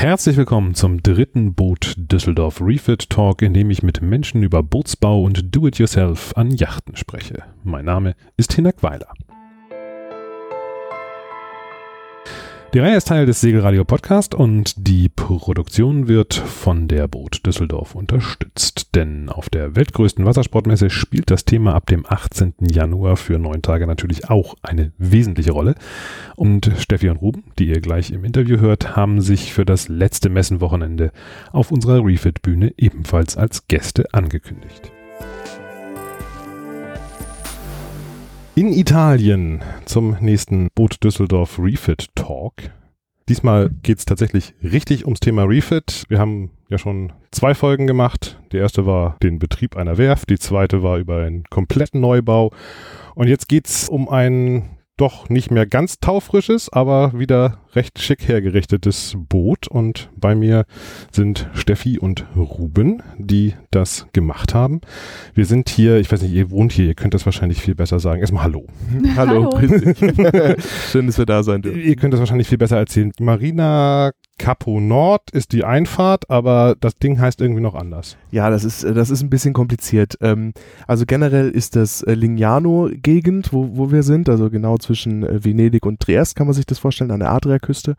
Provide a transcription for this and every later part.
Herzlich willkommen zum dritten Boot Düsseldorf Refit Talk, in dem ich mit Menschen über Bootsbau und Do-it-yourself an Yachten spreche. Mein Name ist Hinak Weiler. Die Reihe ist Teil des Segelradio Podcast und die Produktion wird von der Boot Düsseldorf unterstützt. Denn auf der weltgrößten Wassersportmesse spielt das Thema ab dem 18. Januar für neun Tage natürlich auch eine wesentliche Rolle. Und Steffi und Ruben, die ihr gleich im Interview hört, haben sich für das letzte Messenwochenende auf unserer Refit-Bühne ebenfalls als Gäste angekündigt. In Italien zum nächsten Boot Düsseldorf Refit Talk. Diesmal geht es tatsächlich richtig ums Thema Refit. Wir haben ja schon zwei Folgen gemacht. Die erste war den Betrieb einer Werft, die zweite war über einen kompletten Neubau. Und jetzt geht es um ein doch nicht mehr ganz taufrisches, aber wieder recht schick hergerichtetes Boot. Und bei mir sind Steffi und Ruben, die das gemacht haben. Wir sind hier, ich weiß nicht, ihr wohnt hier, ihr könnt das wahrscheinlich viel besser sagen. Erstmal Hallo. Hallo. Hallo. Schön, dass wir da sein dürfen. Ihr könnt das wahrscheinlich viel besser erzählen. Marina Capo Nord ist die Einfahrt, aber das Ding heißt irgendwie noch anders. Ja, das ist, das ist ein bisschen kompliziert. Ähm, also generell ist das äh, Lignano-Gegend, wo, wo wir sind, also genau zwischen äh, Venedig und Triest kann man sich das vorstellen, an der Adriaküste.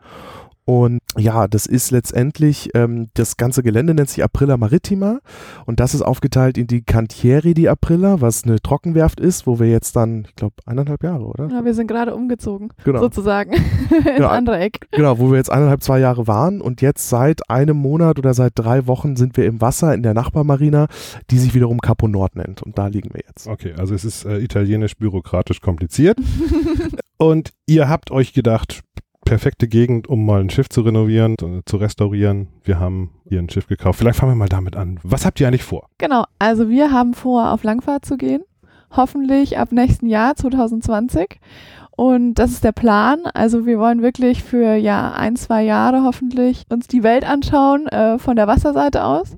Und ja, das ist letztendlich, ähm, das ganze Gelände nennt sich Aprilla Marittima und das ist aufgeteilt in die Cantieri di Aprilla, was eine Trockenwerft ist, wo wir jetzt dann, ich glaube, eineinhalb Jahre, oder? Ja, wir sind gerade umgezogen, genau. sozusagen, ins genau, andere Eck. Genau, wo wir jetzt eineinhalb, zwei Jahre waren und jetzt seit einem Monat oder seit drei Wochen sind wir im Wasser in der Nachbarmarina, die sich wiederum Capo Nord nennt und da liegen wir jetzt. Okay, also es ist äh, italienisch bürokratisch kompliziert und ihr habt euch gedacht, perfekte Gegend, um mal ein Schiff zu renovieren, zu restaurieren. Wir haben hier ein Schiff gekauft. Vielleicht fangen wir mal damit an. Was habt ihr eigentlich vor? Genau, also wir haben vor, auf Langfahrt zu gehen. Hoffentlich ab nächsten Jahr, 2020. Und das ist der Plan. Also wir wollen wirklich für ja ein, zwei Jahre hoffentlich uns die Welt anschauen äh, von der Wasserseite aus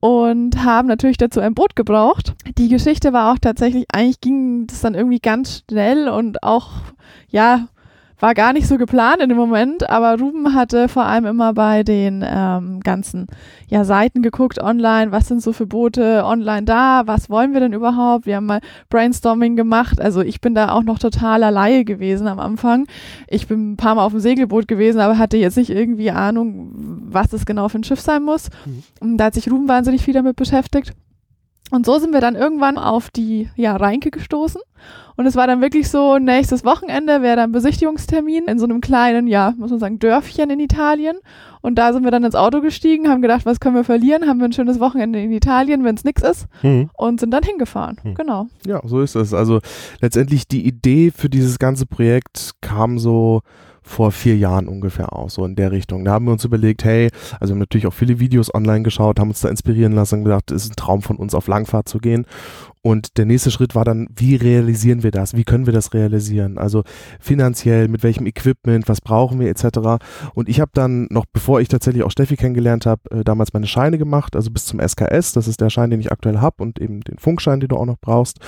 und haben natürlich dazu ein Boot gebraucht. Die Geschichte war auch tatsächlich, eigentlich ging das dann irgendwie ganz schnell und auch, ja, war gar nicht so geplant in dem Moment, aber Ruben hatte vor allem immer bei den ähm, ganzen ja, Seiten geguckt online, was sind so für Boote online da, was wollen wir denn überhaupt? Wir haben mal Brainstorming gemacht, also ich bin da auch noch totaler Laie gewesen am Anfang. Ich bin ein paar Mal auf dem Segelboot gewesen, aber hatte jetzt nicht irgendwie Ahnung, was das genau für ein Schiff sein muss. Mhm. Und da hat sich Ruben wahnsinnig viel damit beschäftigt. Und so sind wir dann irgendwann auf die ja, Reinke gestoßen. Und es war dann wirklich so, nächstes Wochenende wäre dann Besichtigungstermin in so einem kleinen, ja, muss man sagen, Dörfchen in Italien. Und da sind wir dann ins Auto gestiegen, haben gedacht, was können wir verlieren? Haben wir ein schönes Wochenende in Italien, wenn es nichts ist. Mhm. Und sind dann hingefahren. Mhm. Genau. Ja, so ist es. Also letztendlich die Idee für dieses ganze Projekt kam so vor vier Jahren ungefähr aus, so in der Richtung. Da haben wir uns überlegt, hey, also wir haben natürlich auch viele Videos online geschaut, haben uns da inspirieren lassen und gedacht, es ist ein Traum von uns, auf Langfahrt zu gehen. Und der nächste Schritt war dann, wie realisieren wir das? Wie können wir das realisieren? Also finanziell, mit welchem Equipment, was brauchen wir etc. Und ich habe dann noch, bevor ich tatsächlich auch Steffi kennengelernt habe, äh, damals meine Scheine gemacht, also bis zum SKS, das ist der Schein, den ich aktuell habe und eben den Funkschein, den du auch noch brauchst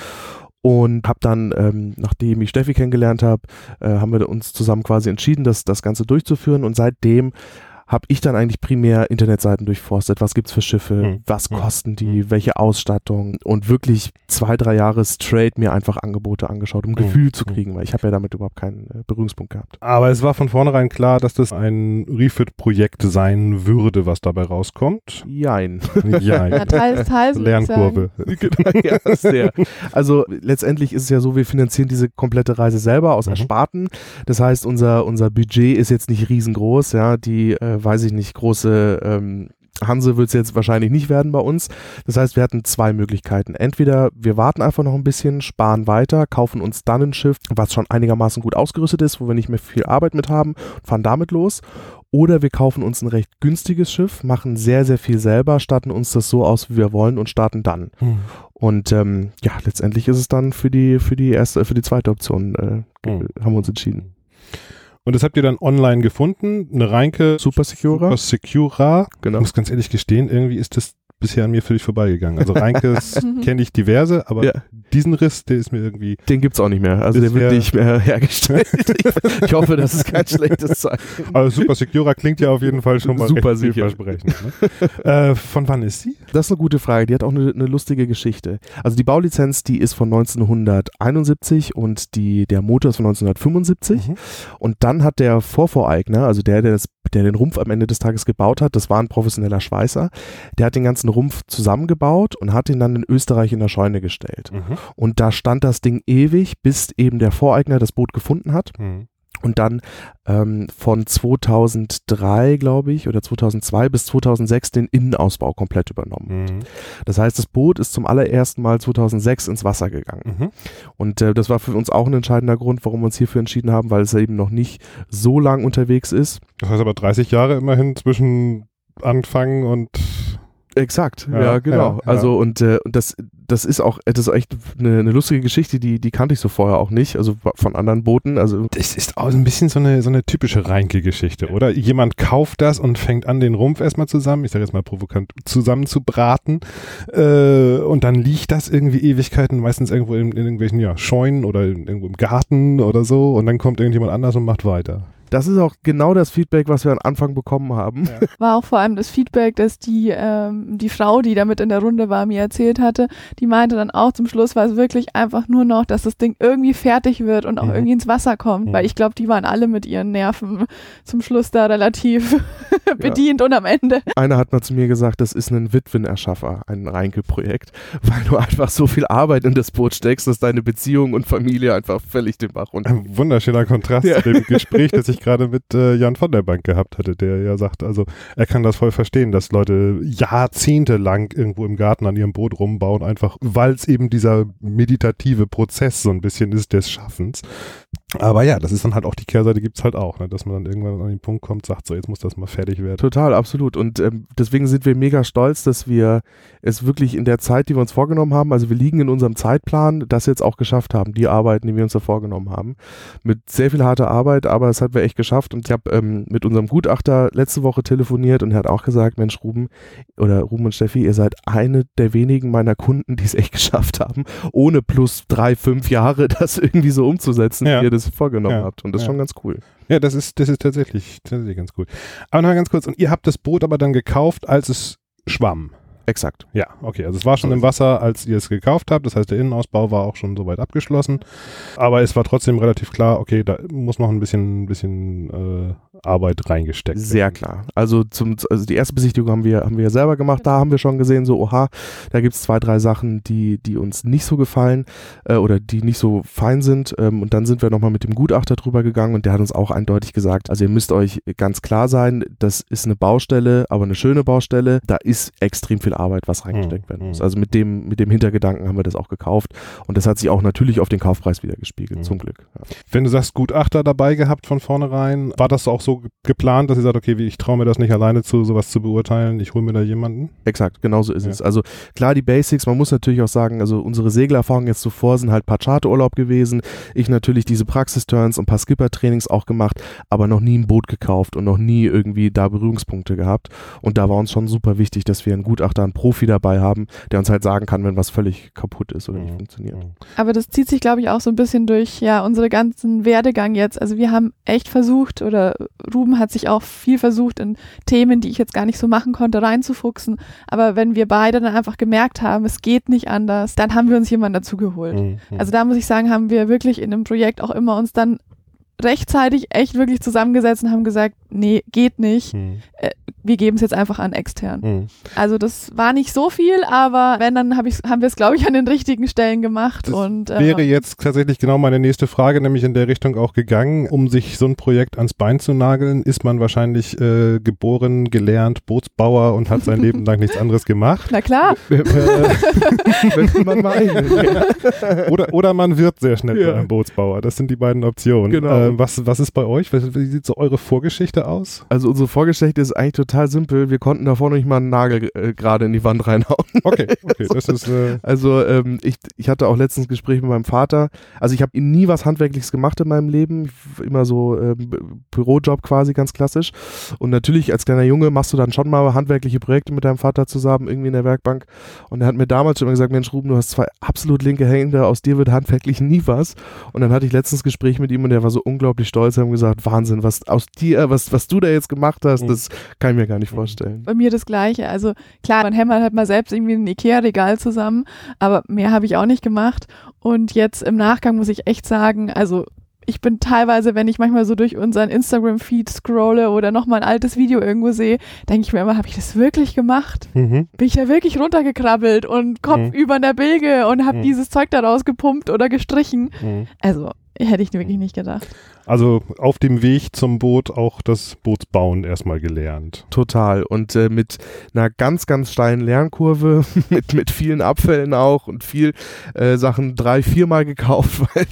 und habe dann, ähm, nachdem ich Steffi kennengelernt habe, äh, haben wir uns zusammen quasi entschieden, das, das Ganze durchzuführen. Und seitdem habe ich dann eigentlich primär Internetseiten durchforstet. Was gibt's für Schiffe? Hm. Was hm. kosten die? Hm. Welche Ausstattung? Und wirklich zwei, drei Jahre straight mir einfach Angebote angeschaut, um hm. Gefühl zu hm. kriegen, weil ich habe ja damit überhaupt keinen äh, Berührungspunkt gehabt. Aber es war von vornherein klar, dass das ein Refit-Projekt sein würde, was dabei rauskommt. Jein. Jein. Ja, teils, teils, Lernkurve. ja, sehr. Also letztendlich ist es ja so, wir finanzieren diese komplette Reise selber aus mhm. Ersparten. Das heißt, unser, unser Budget ist jetzt nicht riesengroß. Ja, die äh, weiß ich nicht, große ähm, Hanse wird es jetzt wahrscheinlich nicht werden bei uns. Das heißt, wir hatten zwei Möglichkeiten. Entweder wir warten einfach noch ein bisschen, sparen weiter, kaufen uns dann ein Schiff, was schon einigermaßen gut ausgerüstet ist, wo wir nicht mehr viel Arbeit mit haben, fahren damit los. Oder wir kaufen uns ein recht günstiges Schiff, machen sehr, sehr viel selber, statten uns das so aus, wie wir wollen und starten dann. Hm. Und ähm, ja, letztendlich ist es dann für die, für die erste, für die zweite Option, äh, hm. haben wir uns entschieden. Und das habt ihr dann online gefunden, eine Reinke Super Secura. Super Secura. Genau. Ich muss ganz ehrlich gestehen, irgendwie ist das bisher an mir völlig vorbeigegangen. Also Reinkes kenne ich diverse, aber Ja. diesen Riss, der ist mir irgendwie. Den gibt's auch nicht mehr. Also der wird nicht mehr hergestellt. ich, ich hoffe, das ist kein schlechtes Zeichen. Also Super Secura klingt ja auf jeden Fall schon mal Super vielversprechend. Ne? äh, von wann ist sie? Das ist eine gute Frage. Die hat auch eine, eine lustige Geschichte. Also die Baulizenz, die ist von 1971 und die, der Motor ist von 1975. Mhm. Und dann hat der Vorvoreigner, also der, der, das, der den Rumpf am Ende des Tages gebaut hat, das war ein professioneller Schweißer, der hat den ganzen Rumpf zusammengebaut und hat ihn dann in Österreich in der Scheune gestellt. Mhm. Und da stand das Ding ewig, bis eben der Voreigner das Boot gefunden hat. Mhm. Und dann ähm, von 2003, glaube ich, oder 2002 bis 2006 den Innenausbau komplett übernommen. Mhm. Das heißt, das Boot ist zum allerersten Mal 2006 ins Wasser gegangen. Mhm. Und äh, das war für uns auch ein entscheidender Grund, warum wir uns hierfür entschieden haben, weil es eben noch nicht so lang unterwegs ist. Das heißt aber 30 Jahre immerhin zwischen Anfang und Exakt, ja, Ja, genau. ja, ja. Also und, äh, und das, das ist auch, das ist echt eine, eine lustige Geschichte, die, die kannte ich so vorher auch nicht, also von anderen Booten. Also Das ist auch ein bisschen so eine, so eine typische Reinke-Geschichte, oder? Jemand kauft das und fängt an, den Rumpf erstmal zusammen, ich sage jetzt mal provokant, zusammen zu braten. Äh, und dann liegt das irgendwie Ewigkeiten, meistens irgendwo in, in irgendwelchen ja, Scheunen oder in, irgendwo im Garten oder so. Und dann kommt irgendjemand anders und macht weiter. Das ist auch genau das Feedback, was wir am Anfang bekommen haben. War auch vor allem das Feedback, dass die, ähm, die Frau, die da mit in der Runde war, mir erzählt hatte, die meinte dann auch zum Schluss war es wirklich einfach nur noch, dass das Ding irgendwie fertig wird und auch Mhm. irgendwie ins Wasser kommt, Mhm. weil ich glaube, die waren alle mit ihren Nerven zum Schluss da relativ bedient und am Ende. Einer hat mal zu mir gesagt, das ist ein Witwenerschaffer, ein Reinke-Projekt, weil du einfach so viel Arbeit in das Boot steckst, dass deine Beziehung und Familie einfach völlig den Bach runter. Ein wunderschöner Kontrast Ja. zu dem Gespräch, das ich gerade mit äh, Jan von der Bank gehabt hatte, der ja sagt, also er kann das voll verstehen, dass Leute jahrzehntelang irgendwo im Garten an ihrem Boot rumbauen, einfach weil es eben dieser meditative Prozess so ein bisschen ist des Schaffens. Aber ja, das ist dann halt auch die Kehrseite gibt's halt auch, ne, dass man dann irgendwann an den Punkt kommt, sagt so, jetzt muss das mal fertig werden. Total, absolut. Und ähm, deswegen sind wir mega stolz, dass wir es wirklich in der Zeit, die wir uns vorgenommen haben, also wir liegen in unserem Zeitplan, das jetzt auch geschafft haben, die Arbeiten, die wir uns da vorgenommen haben. Mit sehr viel harter Arbeit, aber es hat wir echt geschafft. Und ich habe ähm, mit unserem Gutachter letzte Woche telefoniert und er hat auch gesagt, Mensch, Ruben oder Ruben und Steffi, ihr seid eine der wenigen meiner Kunden, die es echt geschafft haben, ohne plus drei, fünf Jahre das irgendwie so umzusetzen, Ja. wie ihr das vorgenommen Ja. habt. Und das ist Ja. schon ganz cool. Ja, das ist, das ist tatsächlich, tatsächlich ganz cool. Aber noch mal ganz kurz, und ihr habt das Boot aber dann gekauft, als es schwamm. Exakt. Ja, okay. Also es war schon im ist Wasser, als ihr es gekauft habt. Das heißt, der Innenausbau war auch schon soweit abgeschlossen. Aber es war trotzdem relativ klar, okay, da muss noch ein bisschen, ein bisschen äh, Arbeit reingesteckt Sehr werden. klar. Also zum also die erste Besichtigung haben wir haben wir ja selber gemacht. Da haben wir schon gesehen, so oha, da gibt's zwei drei Sachen, die die uns nicht so gefallen äh, oder die nicht so fein sind. Ähm, und dann sind wir nochmal mit dem Gutachter drüber gegangen und der hat uns auch eindeutig gesagt, also ihr müsst euch ganz klar sein, das ist eine Baustelle, aber eine schöne Baustelle. Da ist extrem viel Arbeit, was reingesteckt Mhm. werden muss. Mhm. Also mit dem mit dem Hintergedanken haben wir das auch gekauft und das hat sich auch natürlich auf den Kaufpreis wieder gespiegelt. Mhm. Zum Glück. Ja. Wenn du sagst, Gutachter dabei gehabt von vornherein, war das auch so ge- geplant, dass ihr sagt, okay, ich traue mir das nicht alleine zu, sowas zu beurteilen, ich hole mir da jemanden? Exakt, genau so ist Ja. es. Also klar, die Basics, man muss natürlich auch sagen, also unsere Segelerfahrungen jetzt zuvor sind halt ein paar Charterurlaub gewesen. Ich natürlich diese Praxisturns und ein paar Skipper-Trainings auch gemacht, aber noch nie ein Boot gekauft und noch nie irgendwie da Berührungspunkte gehabt. Und da war uns schon super wichtig, dass wir einen Gutachter, einen Profi dabei haben, der uns halt sagen kann, wenn was völlig kaputt ist oder nicht Mhm. funktioniert. Mhm. Aber das zieht sich, glaube ich, auch so ein bisschen durch ja unsere ganzen Werdegang jetzt. Also wir haben echt versucht oder Ruben hat sich auch viel versucht in Themen, die ich jetzt gar nicht so machen konnte, reinzufuchsen. Aber wenn wir beide dann einfach gemerkt haben, es geht nicht anders, dann haben wir uns jemanden dazu geholt. Mhm. Also da muss ich sagen, haben wir wirklich in dem Projekt auch immer uns dann rechtzeitig echt wirklich zusammengesetzt und haben gesagt, nee, geht nicht. Mhm. Wir geben es jetzt einfach an extern. Mhm. Also das war nicht so viel, aber wenn, dann hab ich's, haben wir es, glaube ich, an den richtigen Stellen gemacht. Das und, äh, Wäre jetzt tatsächlich genau meine nächste Frage, nämlich in der Richtung auch gegangen. Um sich so ein Projekt ans Bein zu nageln, ist man wahrscheinlich äh, geboren, gelernt, Bootsbauer und hat sein Leben lang nichts anderes gemacht. Na klar, wenn man meinen. Oder, oder man wird sehr schnell Ja. einem Bootsbauer. Das sind die beiden Optionen. Genau. Äh, was, was ist bei euch? Was, wie sieht so eure Vorgeschichte Vorgeschichte aus? Also unsere Vorgeschichte ist eigentlich total simpel. Wir konnten davor noch nicht mal einen Nagel äh, gerade in die Wand reinhauen. Okay, okay, das ist. Äh Also ähm, ich, ich hatte auch letztens Gespräch mit meinem Vater. Also ich habe nie was Handwerkliches gemacht in meinem Leben. Immer so B- Bürojob quasi, ganz klassisch. Und natürlich als kleiner Junge machst du dann schon mal handwerkliche Projekte mit deinem Vater zusammen, irgendwie in der Werkbank. Und er hat mir damals schon immer gesagt, Mensch Ruben, du hast zwei absolut linke Hände, aus dir wird handwerklich nie was. Und dann hatte ich letztens Gespräch mit ihm und der war so unglaublich stolz. Er hat gesagt, Wahnsinn, was aus dir, was, was du da jetzt gemacht hast, Mhm. das kann ich mir gar nicht vorstellen. Bei mir das Gleiche. Also klar, man hämmert halt mal selbst irgendwie ein Ikea-Regal zusammen, aber mehr habe ich auch nicht gemacht. Und jetzt im Nachgang muss ich echt sagen, also ich bin teilweise, wenn ich manchmal so durch unseren Instagram-Feed scrolle oder nochmal ein altes Video irgendwo sehe, denke ich mir immer, habe ich das wirklich gemacht? mhm. Bin ich da wirklich runtergekrabbelt und Kopf Mhm. über der Bilge und habe Mhm. dieses Zeug da rausgepumpt oder gestrichen? Mhm. Also hätte ich wirklich nicht gedacht. Also auf dem Weg zum Boot auch das Bootsbauen erstmal gelernt. Total. Und äh, mit einer ganz, ganz steilen Lernkurve, mit, mit vielen Abfällen auch und viel äh, Sachen drei, viermal gekauft, weil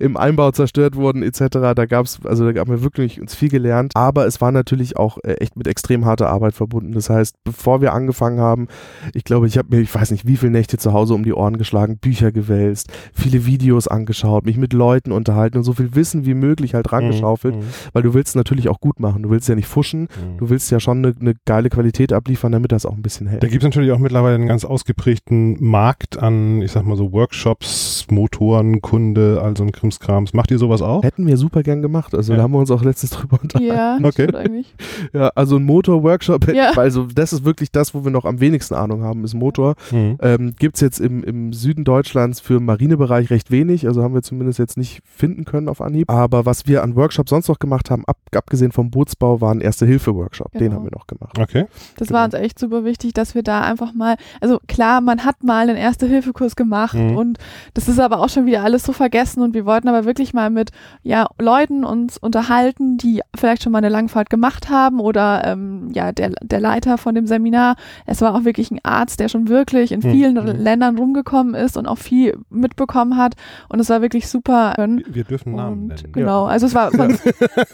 im Einbau zerstört wurden etc. Da gab's, also da haben wir wirklich uns viel gelernt. Aber es war natürlich auch äh, echt mit extrem harter Arbeit verbunden. Das heißt, bevor wir angefangen haben, ich glaube, ich habe mir, ich weiß nicht, wie viele Nächte zu Hause um die Ohren geschlagen, Bücher gewälzt, viele Videos angeschaut, mich mit Leuten unterhalten und so viel Wissen wie möglich halt rangeschaufelt, Mhm. weil du willst natürlich auch gut machen. Du willst ja nicht fuschen, Mhm. Du willst ja schon eine, eine geile Qualität abliefern, damit das auch ein bisschen hält. Da gibt es natürlich auch mittlerweile einen ganz ausgeprägten Markt an, ich sag mal so Workshops, Motoren, Kunde, all so ein Krimskrams. Macht ihr sowas auch? Hätten wir super gern gemacht. Also Ja. da haben wir uns auch letztens drüber unterhalten. Ja, Okay. eigentlich. Ja, also ein Motor-Workshop, Ja. also das ist wirklich das, wo wir noch am wenigsten Ahnung haben, ist Motor. Mhm. Ähm, Gibt es jetzt im, im Süden Deutschlands für Marinebereich recht wenig, also haben wir zumindest jetzt nicht finden können auf Anhieb. Aber was wir an Workshops sonst noch gemacht haben, ab, abgesehen vom Bootsbau, war ein Erste-Hilfe-Workshop. Den Genau. haben wir noch gemacht. Okay. Das Genau. war uns echt super wichtig, dass wir da einfach mal, also klar, man hat mal einen Erste-Hilfe-Kurs gemacht Mhm. und das ist aber auch schon wieder alles so vergessen und wir wollten aber wirklich mal mit ja, Leuten uns unterhalten, die vielleicht schon mal eine Langfahrt gemacht haben oder ähm, ja, der, der Leiter von dem Seminar, es war auch wirklich ein Arzt, der schon wirklich in Mhm. vielen Mhm. Ländern rumgekommen ist und auch viel mitbekommen hat und es war wirklich super. Wir- Wir dürfen Namen Und nennen. genau, also es war von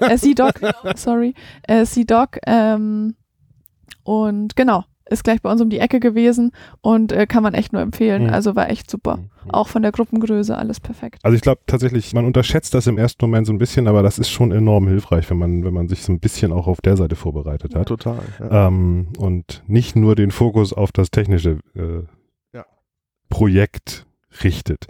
äh, C-Doc, sorry, äh, C-Doc ähm, und genau, ist gleich bei uns um die Ecke gewesen und äh, kann man echt nur empfehlen. Mhm. Also war echt super. Mhm. Auch von der Gruppengröße alles perfekt. Also ich glaube tatsächlich, man unterschätzt das im ersten Moment so ein bisschen, aber das ist schon enorm hilfreich, wenn man, wenn man sich so ein bisschen auch auf der Seite vorbereitet hat. Total. Ja. Ähm, und nicht nur den Fokus auf das technische äh, Ja. Projekt richtet.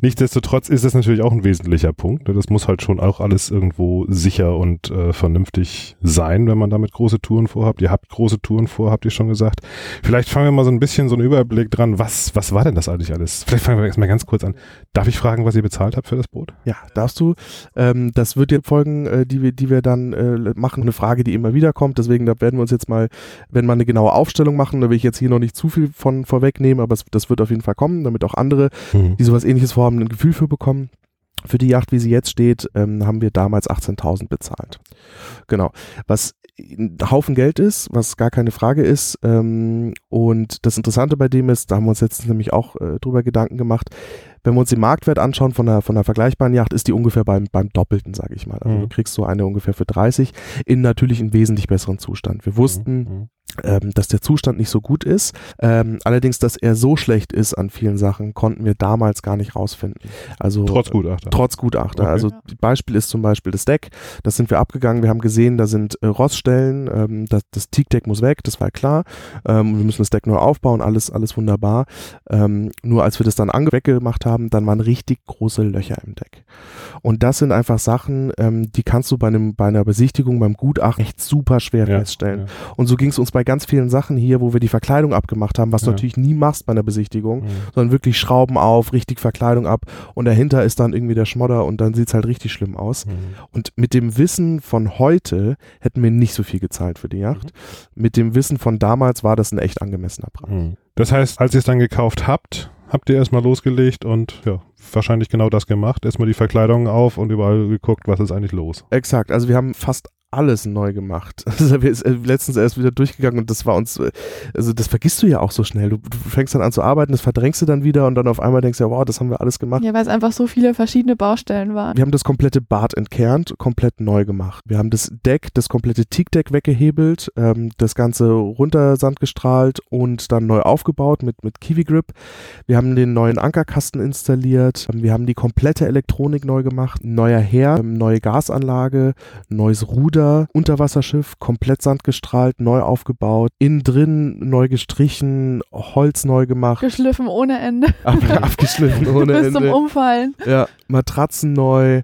Nichtsdestotrotz ist es natürlich auch ein wesentlicher Punkt. ne? Das muss halt schon auch alles irgendwo sicher und äh, vernünftig sein, wenn man damit große Touren vorhabt. Ihr habt große Touren vor, habt ihr schon gesagt. Vielleicht fangen wir mal so ein bisschen so einen Überblick dran. Was, was war denn das eigentlich alles? Vielleicht fangen wir erstmal ganz kurz an. Darf ich fragen, was ihr bezahlt habt für das Boot? Ja, darfst du. Ähm, das wird jetzt folgen, äh, die wir, die wir dann äh, machen. Eine Frage, die immer wieder kommt. Deswegen, da werden wir uns jetzt mal, wenn wir eine genaue Aufstellung machen, da will ich jetzt hier noch nicht zu viel von vorwegnehmen, aber es, das wird auf jeden Fall kommen, damit auch andere, Hm. die sowas ähnliches vorhaben, ein Gefühl für bekommen. Für die Yacht, wie sie jetzt steht, ähm, haben wir damals 18.000 bezahlt. Genau. Was ein Haufen Geld ist, was gar keine Frage ist. Ähm, und das Interessante bei dem ist, da haben wir uns jetzt nämlich auch äh, drüber Gedanken gemacht, wenn wir uns den Marktwert anschauen von einer, von einer vergleichbaren Yacht, ist die ungefähr beim, beim Doppelten, sage ich mal. Also Mhm. du kriegst so eine ungefähr für 30 in natürlich einem wesentlich besseren Zustand. Wir wussten, Mhm. Ähm, dass der Zustand nicht so gut ist. Ähm, allerdings, dass er so schlecht ist an vielen Sachen, konnten wir damals gar nicht rausfinden. Also Trotz Gutachter. Trotz Gutachter. Okay. Also. Beispiel ist zum Beispiel das Deck. Das sind wir abgegangen. Wir haben gesehen, da sind äh, Roststellen. Ähm, das das Teakdeck muss weg, das war klar. Ähm, wir müssen das Deck neu aufbauen. Alles, alles wunderbar. Ähm, nur als wir das dann weggemacht haben, dann waren richtig große Löcher im Deck. Und das sind einfach Sachen, ähm, die kannst du bei einem bei einer Besichtigung beim Gutachten echt super schwer Ja, feststellen. ja. Und so ging es uns bei ganz vielen Sachen hier, wo wir die Verkleidung abgemacht haben, was Ja. du natürlich nie machst bei einer Besichtigung Mhm. sondern wirklich Schrauben auf, richtig Verkleidung ab und dahinter ist dann irgendwie der Schmodder und dann sieht's halt richtig schlimm aus. Mhm. Und mit dem Wissen von heute hätten wir nicht so viel gezahlt für die Yacht. Mit dem Wissen von damals war das ein echt angemessener Preis. Mhm. Das heißt, als ihr es dann gekauft habt, habt ihr erstmal losgelegt und ja, wahrscheinlich genau das gemacht. Erstmal die Verkleidung auf und überall geguckt, was ist eigentlich los. Exakt, also wir haben fast alles neu gemacht. Also wir ist äh, letztens erst wieder durchgegangen und das war uns, äh, also das vergisst du ja auch so schnell. Du, du fängst dann an zu arbeiten, das verdrängst du dann wieder und dann auf einmal denkst du, ja, wow, das haben wir alles gemacht. Ja, weil es einfach so viele verschiedene Baustellen waren. Wir haben das komplette Bad entkernt, komplett neu gemacht. Wir haben das Deck, das komplette Teakdeck weggehebelt, ähm, das Ganze runter Sand gestrahlt und dann neu aufgebaut mit, mit Kiwi Grip. Wir haben den neuen Ankerkasten installiert. Wir haben die komplette Elektronik neu gemacht. Neuer Herd, ähm, neue Gasanlage, neues Ruder, Unterwasserschiff, komplett sandgestrahlt, neu aufgebaut. Innen drin neu gestrichen, Holz neu gemacht. Geschliffen ohne Ende. Ab, abgeschliffen ohne Bis Ende. zum Umfallen. Ja, Matratzen neu.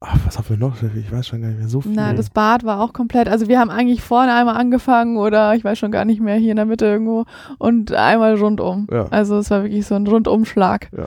Ach, was haben wir noch? Ich weiß schon gar nicht mehr so viel. Na, das Bad war auch komplett. Also wir haben eigentlich vorne einmal angefangen oder ich weiß schon gar nicht mehr, hier in der Mitte irgendwo und einmal rundum. Ja. Also es war wirklich so ein Rundumschlag.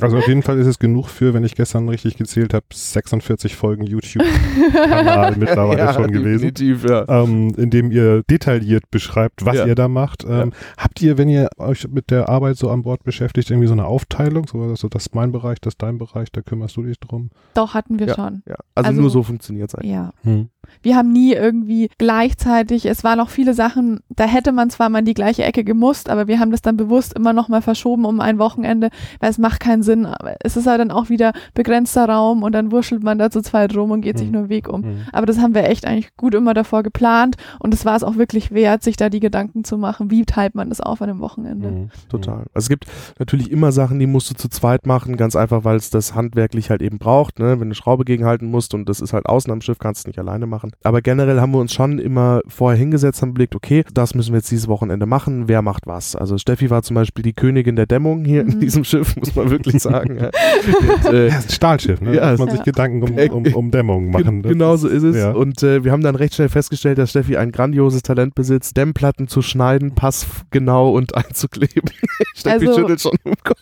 Also auf jeden Fall ist es genug für, wenn ich gestern richtig gezählt habe, 46 Folgen YouTube-Kanal mittlerweile ja, schon gewesen. Definitiv, ja. Ähm, in dem ihr detailliert beschreibt, was Ja. ihr da macht. Ähm, Habt ihr, wenn ihr euch mit der Arbeit so an Bord beschäftigt, irgendwie so eine Aufteilung? So, also das ist mein Bereich, das ist dein Bereich, da kümmerst du dich drum. Doch, hatten wir schon. ja. Also, Also- nur so funktioniert es eigentlich. Ja. Hm. Wir haben nie irgendwie gleichzeitig, es waren auch viele Sachen, da hätte man zwar mal in die gleiche Ecke gemusst, aber wir haben das dann bewusst immer noch mal verschoben um ein Wochenende, weil es macht keinen Sinn. Es ist halt dann auch wieder begrenzter Raum und dann wurschtelt man da zu zweit rum und geht sich Hm. nur einen Weg um. Hm. Aber das haben wir echt eigentlich gut immer davor geplant und es war es auch wirklich wert, sich da die Gedanken zu machen, wie teilt man das auf an einem Wochenende. Hm. Total. Also es gibt natürlich immer Sachen, die musst du zu zweit machen, ganz einfach, weil es das handwerklich halt eben braucht, ne? wenn du eine Schraube gegenhalten musst und das ist halt außen am Schiff, kannst du nicht alleine machen. Aber generell haben wir uns schon immer vorher hingesetzt, haben überlegt, okay, das müssen wir jetzt dieses Wochenende machen, wer macht was. Also Steffi war zum Beispiel die Königin der Dämmung hier in Mhm. diesem Schiff, muss man wirklich sagen. ja. Und, äh, Ja, ist ein Stahlschiff, ne? Ja, Da muss man ja. sich Gedanken um, Äh, um, um Dämmung machen. Gen- Genau so ist es. Ja. Und äh, wir haben dann recht schnell festgestellt, dass Steffi ein grandioses Talent besitzt, Dämmplatten zu schneiden, passgenau und einzukleben. Steffi Also- schüttelt schon im Kopf.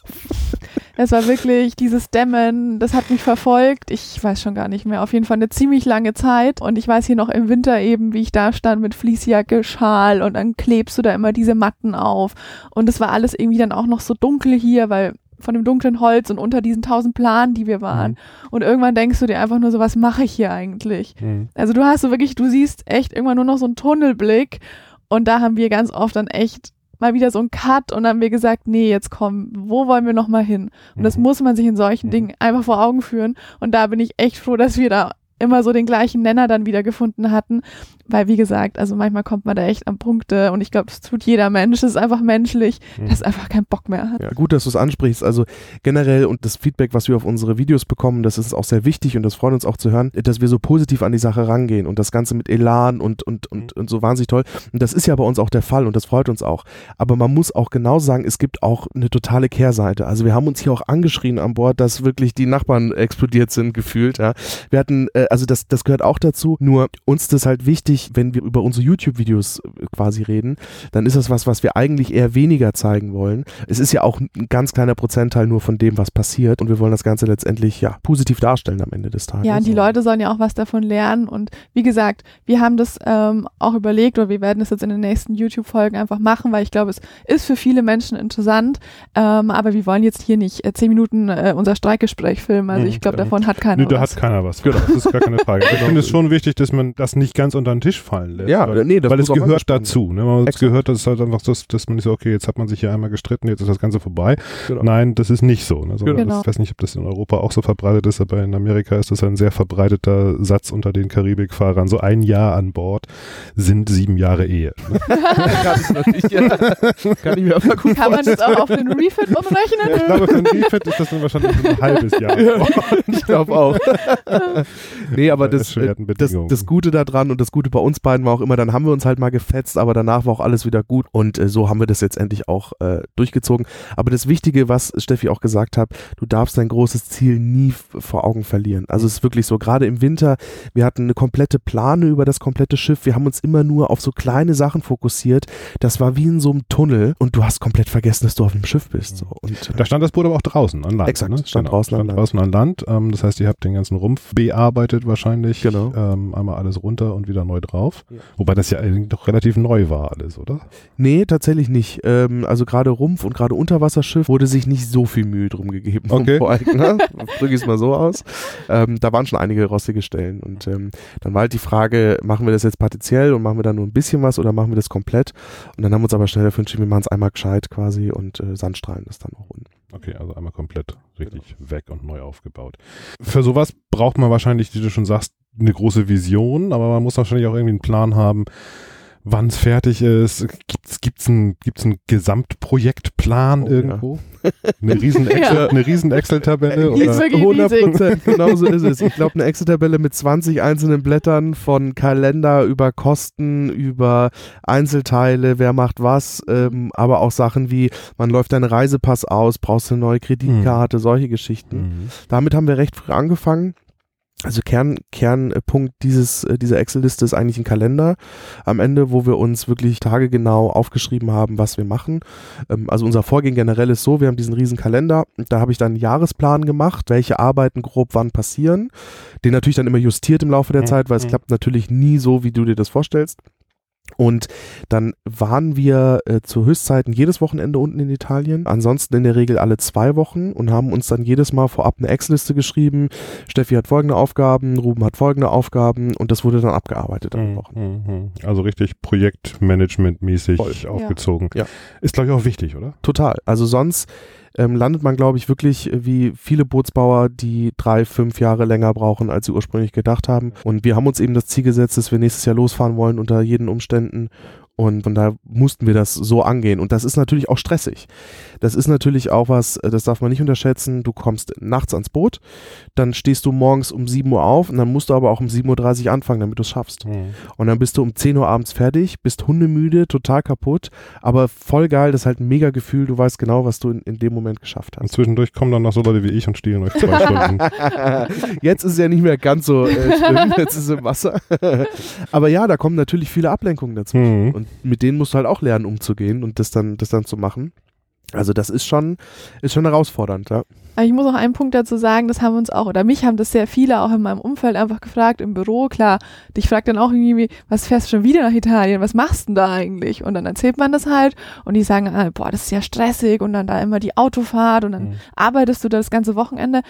Es war wirklich dieses Dämmen, das hat mich verfolgt. Ich weiß schon gar nicht mehr. Auf jeden Fall eine ziemlich lange Zeit. Und ich weiß hier noch im Winter eben, wie ich da stand mit Fließjacke, Schal und dann klebst du da immer diese Matten auf. Und es war alles irgendwie dann auch noch so dunkel hier, weil von dem dunklen Holz und unter diesen tausend Planen, die wir waren. Und irgendwann denkst du dir einfach nur so, was mache ich hier eigentlich? Hm. Also du hast so wirklich, du siehst echt irgendwann nur noch so einen Tunnelblick. Und da haben wir ganz oft dann echt mal wieder so einen Cut und dann haben wir gesagt, nee, jetzt komm, wo wollen wir noch mal hin? Und das Mhm. muss man sich in solchen Mhm. Dingen einfach vor Augen führen. Und da bin ich echt froh, dass wir da immer so den gleichen Nenner dann wieder gefunden hatten. Weil, wie gesagt, also manchmal kommt man da echt an Punkte und ich glaube, das tut jeder Mensch. Das ist einfach menschlich, Mhm. dass einfach keinen Bock mehr hat. Ja, gut, dass du es ansprichst. Also generell und das Feedback, was wir auf unsere Videos bekommen, das ist auch sehr wichtig und das freut uns auch zu hören, dass wir so positiv an die Sache rangehen und das Ganze mit Elan und, und, und, und so wahnsinnig toll. Und das ist ja bei uns auch der Fall und das freut uns auch. Aber man muss auch genau sagen, es gibt auch eine totale Kehrseite. Also wir haben uns hier auch angeschrien an Bord, dass wirklich die Nachbarn explodiert sind, gefühlt. Ja. Wir hatten, äh, also das, das gehört auch dazu, nur uns ist das halt wichtig, wenn wir über unsere YouTube-Videos äh, quasi reden, dann ist das was, was wir eigentlich eher weniger zeigen wollen. Es ist ja auch ein ganz kleiner Prozentteil nur von dem, was passiert und wir wollen das Ganze letztendlich ja positiv darstellen am Ende des Tages. Ja, und die Leute sollen ja auch was davon lernen. Und wie gesagt, wir haben das ähm, auch überlegt oder wir werden das jetzt in den nächsten YouTube-Folgen einfach machen, weil ich glaube, es ist für viele Menschen interessant. Ähm, aber wir wollen jetzt hier nicht äh, zehn Minuten äh, unser Streikgespräch filmen. Also Mhm, ich glaube, davon hat keiner Nö, da was. hat keiner was. Genau. Das ist gar keine Frage. Ich finde es schon wichtig, dass man das nicht ganz unter den Tisch fallen lässt. Ja, weil, nee, das weil es auch gehört dazu. Ne? Man Exakt. gehört, dass es halt einfach so, ist, dass man nicht so, okay, jetzt hat man sich hier einmal gestritten, jetzt ist das Ganze vorbei. Genau. Nein, das ist nicht so. Ne? Genau. das, ich weiß nicht, ob das in Europa auch so verbreitet ist, aber in Amerika ist das ein sehr verbreiteter Satz unter den Karibikfahrern. So ein Jahr an Bord sind sieben Jahre Ehe. Ne? kann, ich ja, ich mir aber gut Kann man das auch auf den Refit ich umrechnen? glaube, für ein Refit ist das dann wahrscheinlich ein halbes Jahr. ich glaube auch. nee, aber das, äh, das, das Gute daran und das Gute bei uns beiden war auch immer, dann haben wir uns halt mal gefetzt, aber danach war auch alles wieder gut und äh, so haben wir das jetzt endlich auch äh, durchgezogen. Aber das Wichtige, was Steffi auch gesagt hat, du darfst dein großes Ziel nie vor Augen verlieren. Also es ist wirklich so, gerade im Winter, wir hatten eine komplette Plane über das komplette Schiff, wir haben uns immer nur auf so kleine Sachen fokussiert. Das war wie in so einem Tunnel und du hast komplett vergessen, dass du auf dem Schiff bist. So. Und, äh, Da stand das Boot aber auch draußen an Land. Exakt, ne? stand draußen an stand Land. draußen an Land. Ähm, das heißt, ihr habt den ganzen Rumpf bearbeitet gerebootet wahrscheinlich. Genau. Ähm, einmal alles runter und wieder neu drauf. Ja. Wobei das ja eigentlich doch relativ neu war alles, oder? Nee, tatsächlich nicht. Ähm, also gerade Rumpf und gerade Unterwasserschiff wurde sich nicht so viel Mühe drum gegeben vom Okay. Voreigner. Drücke ich es mal so aus. Ähm, da waren schon einige rostige Stellen. Und ähm, dann war halt die Frage, machen wir das jetzt partiell und machen wir da nur ein bisschen was oder machen wir das komplett? Und dann haben wir uns aber schnell dafür entschieden, wir machen es einmal gescheit quasi und äh, Sandstrahlen das dann auch unten. Okay, also einmal komplett richtig Genau. weg und neu aufgebaut. Für sowas braucht man wahrscheinlich, wie du schon sagst, eine große Vision, aber man muss wahrscheinlich auch irgendwie einen Plan haben, wann es fertig ist. Gibt's gibt's einen gibt's Gesamtprojektplan Oh, irgendwo? Eine riesen Excel, Ja. eine riesen Excel-Tabelle Die ist oder? wirklich 100 riesig. Prozent, genau so ist es. Ich glaube, eine Excel-Tabelle mit 20 einzelnen Blättern von Kalender über Kosten, über Einzelteile, wer macht was, ähm, aber auch Sachen wie, man läuft deinen Reisepass aus, brauchst du eine neue Kreditkarte, solche Geschichten. Mhm. Damit haben wir recht früh angefangen. Also Kern, Kernpunkt dieses, äh, dieser Excel-Liste ist eigentlich ein Kalender am Ende, wo wir uns wirklich tagegenau aufgeschrieben haben, was wir machen. Ähm, also unser Vorgehen generell ist so, wir haben diesen riesen Kalender, da habe ich dann einen Jahresplan gemacht, welche Arbeiten grob wann passieren, den natürlich dann immer justiert im Laufe der. Zeit, weil es Mhm. klappt natürlich nie so, wie du dir das vorstellst. Und dann waren wir äh, zu Höchstzeiten jedes Wochenende unten in Italien, ansonsten in der Regel alle zwei Wochen und haben uns dann jedes Mal vorab eine Excel-Liste geschrieben. Steffi hat folgende Aufgaben, Ruben hat folgende Aufgaben und das wurde dann abgearbeitet an Mhm, Wochen. mhm. Also richtig Projektmanagement-mäßig aufgezogen. Ja. Ist, glaube ich, auch wichtig, oder? Total. Also sonst ähm, landet man, glaube ich, wirklich äh, wie viele Bootsbauer, die drei, fünf Jahre länger brauchen, als sie ursprünglich gedacht haben. Und wir haben uns eben das Ziel gesetzt, dass wir nächstes Jahr losfahren wollen unter jeden Umständen. Und von daher mussten wir das so angehen. Und das ist natürlich auch stressig. Das ist natürlich auch was, äh, das darf man nicht unterschätzen. Du kommst nachts ans Boot, dann stehst du morgens um 7 Uhr auf und dann musst du aber auch um 7.30 Uhr anfangen, damit du es schaffst. Mhm. Und dann bist du um 10 Uhr abends fertig, bist hundemüde, total kaputt, aber voll geil, das ist halt ein mega Gefühl, du weißt genau, was du in, in dem Moment geschafft Und hast. zwischendurch kommen dann noch so Leute wie ich und stehlen euch zwei Stunden. Jetzt ist es ja nicht mehr ganz so äh, schlimm, jetzt ist es im Wasser. aber ja, da kommen natürlich viele Ablenkungen dazu. Mhm. Und mit denen musst du halt auch lernen, umzugehen und das dann, das dann zu machen. Also das ist schon, ist schon herausfordernd, ja. Aber ich muss auch einen Punkt dazu sagen, das haben uns auch, oder mich haben das sehr viele auch in meinem Umfeld einfach gefragt, im Büro, klar, dich fragt dann auch irgendwie, was fährst du schon wieder nach Italien, was machst du denn da eigentlich? Und dann erzählt man das halt und die sagen, ah, boah, das ist ja stressig und dann da immer die Autofahrt und dann Mhm. arbeitest du da das ganze Wochenende.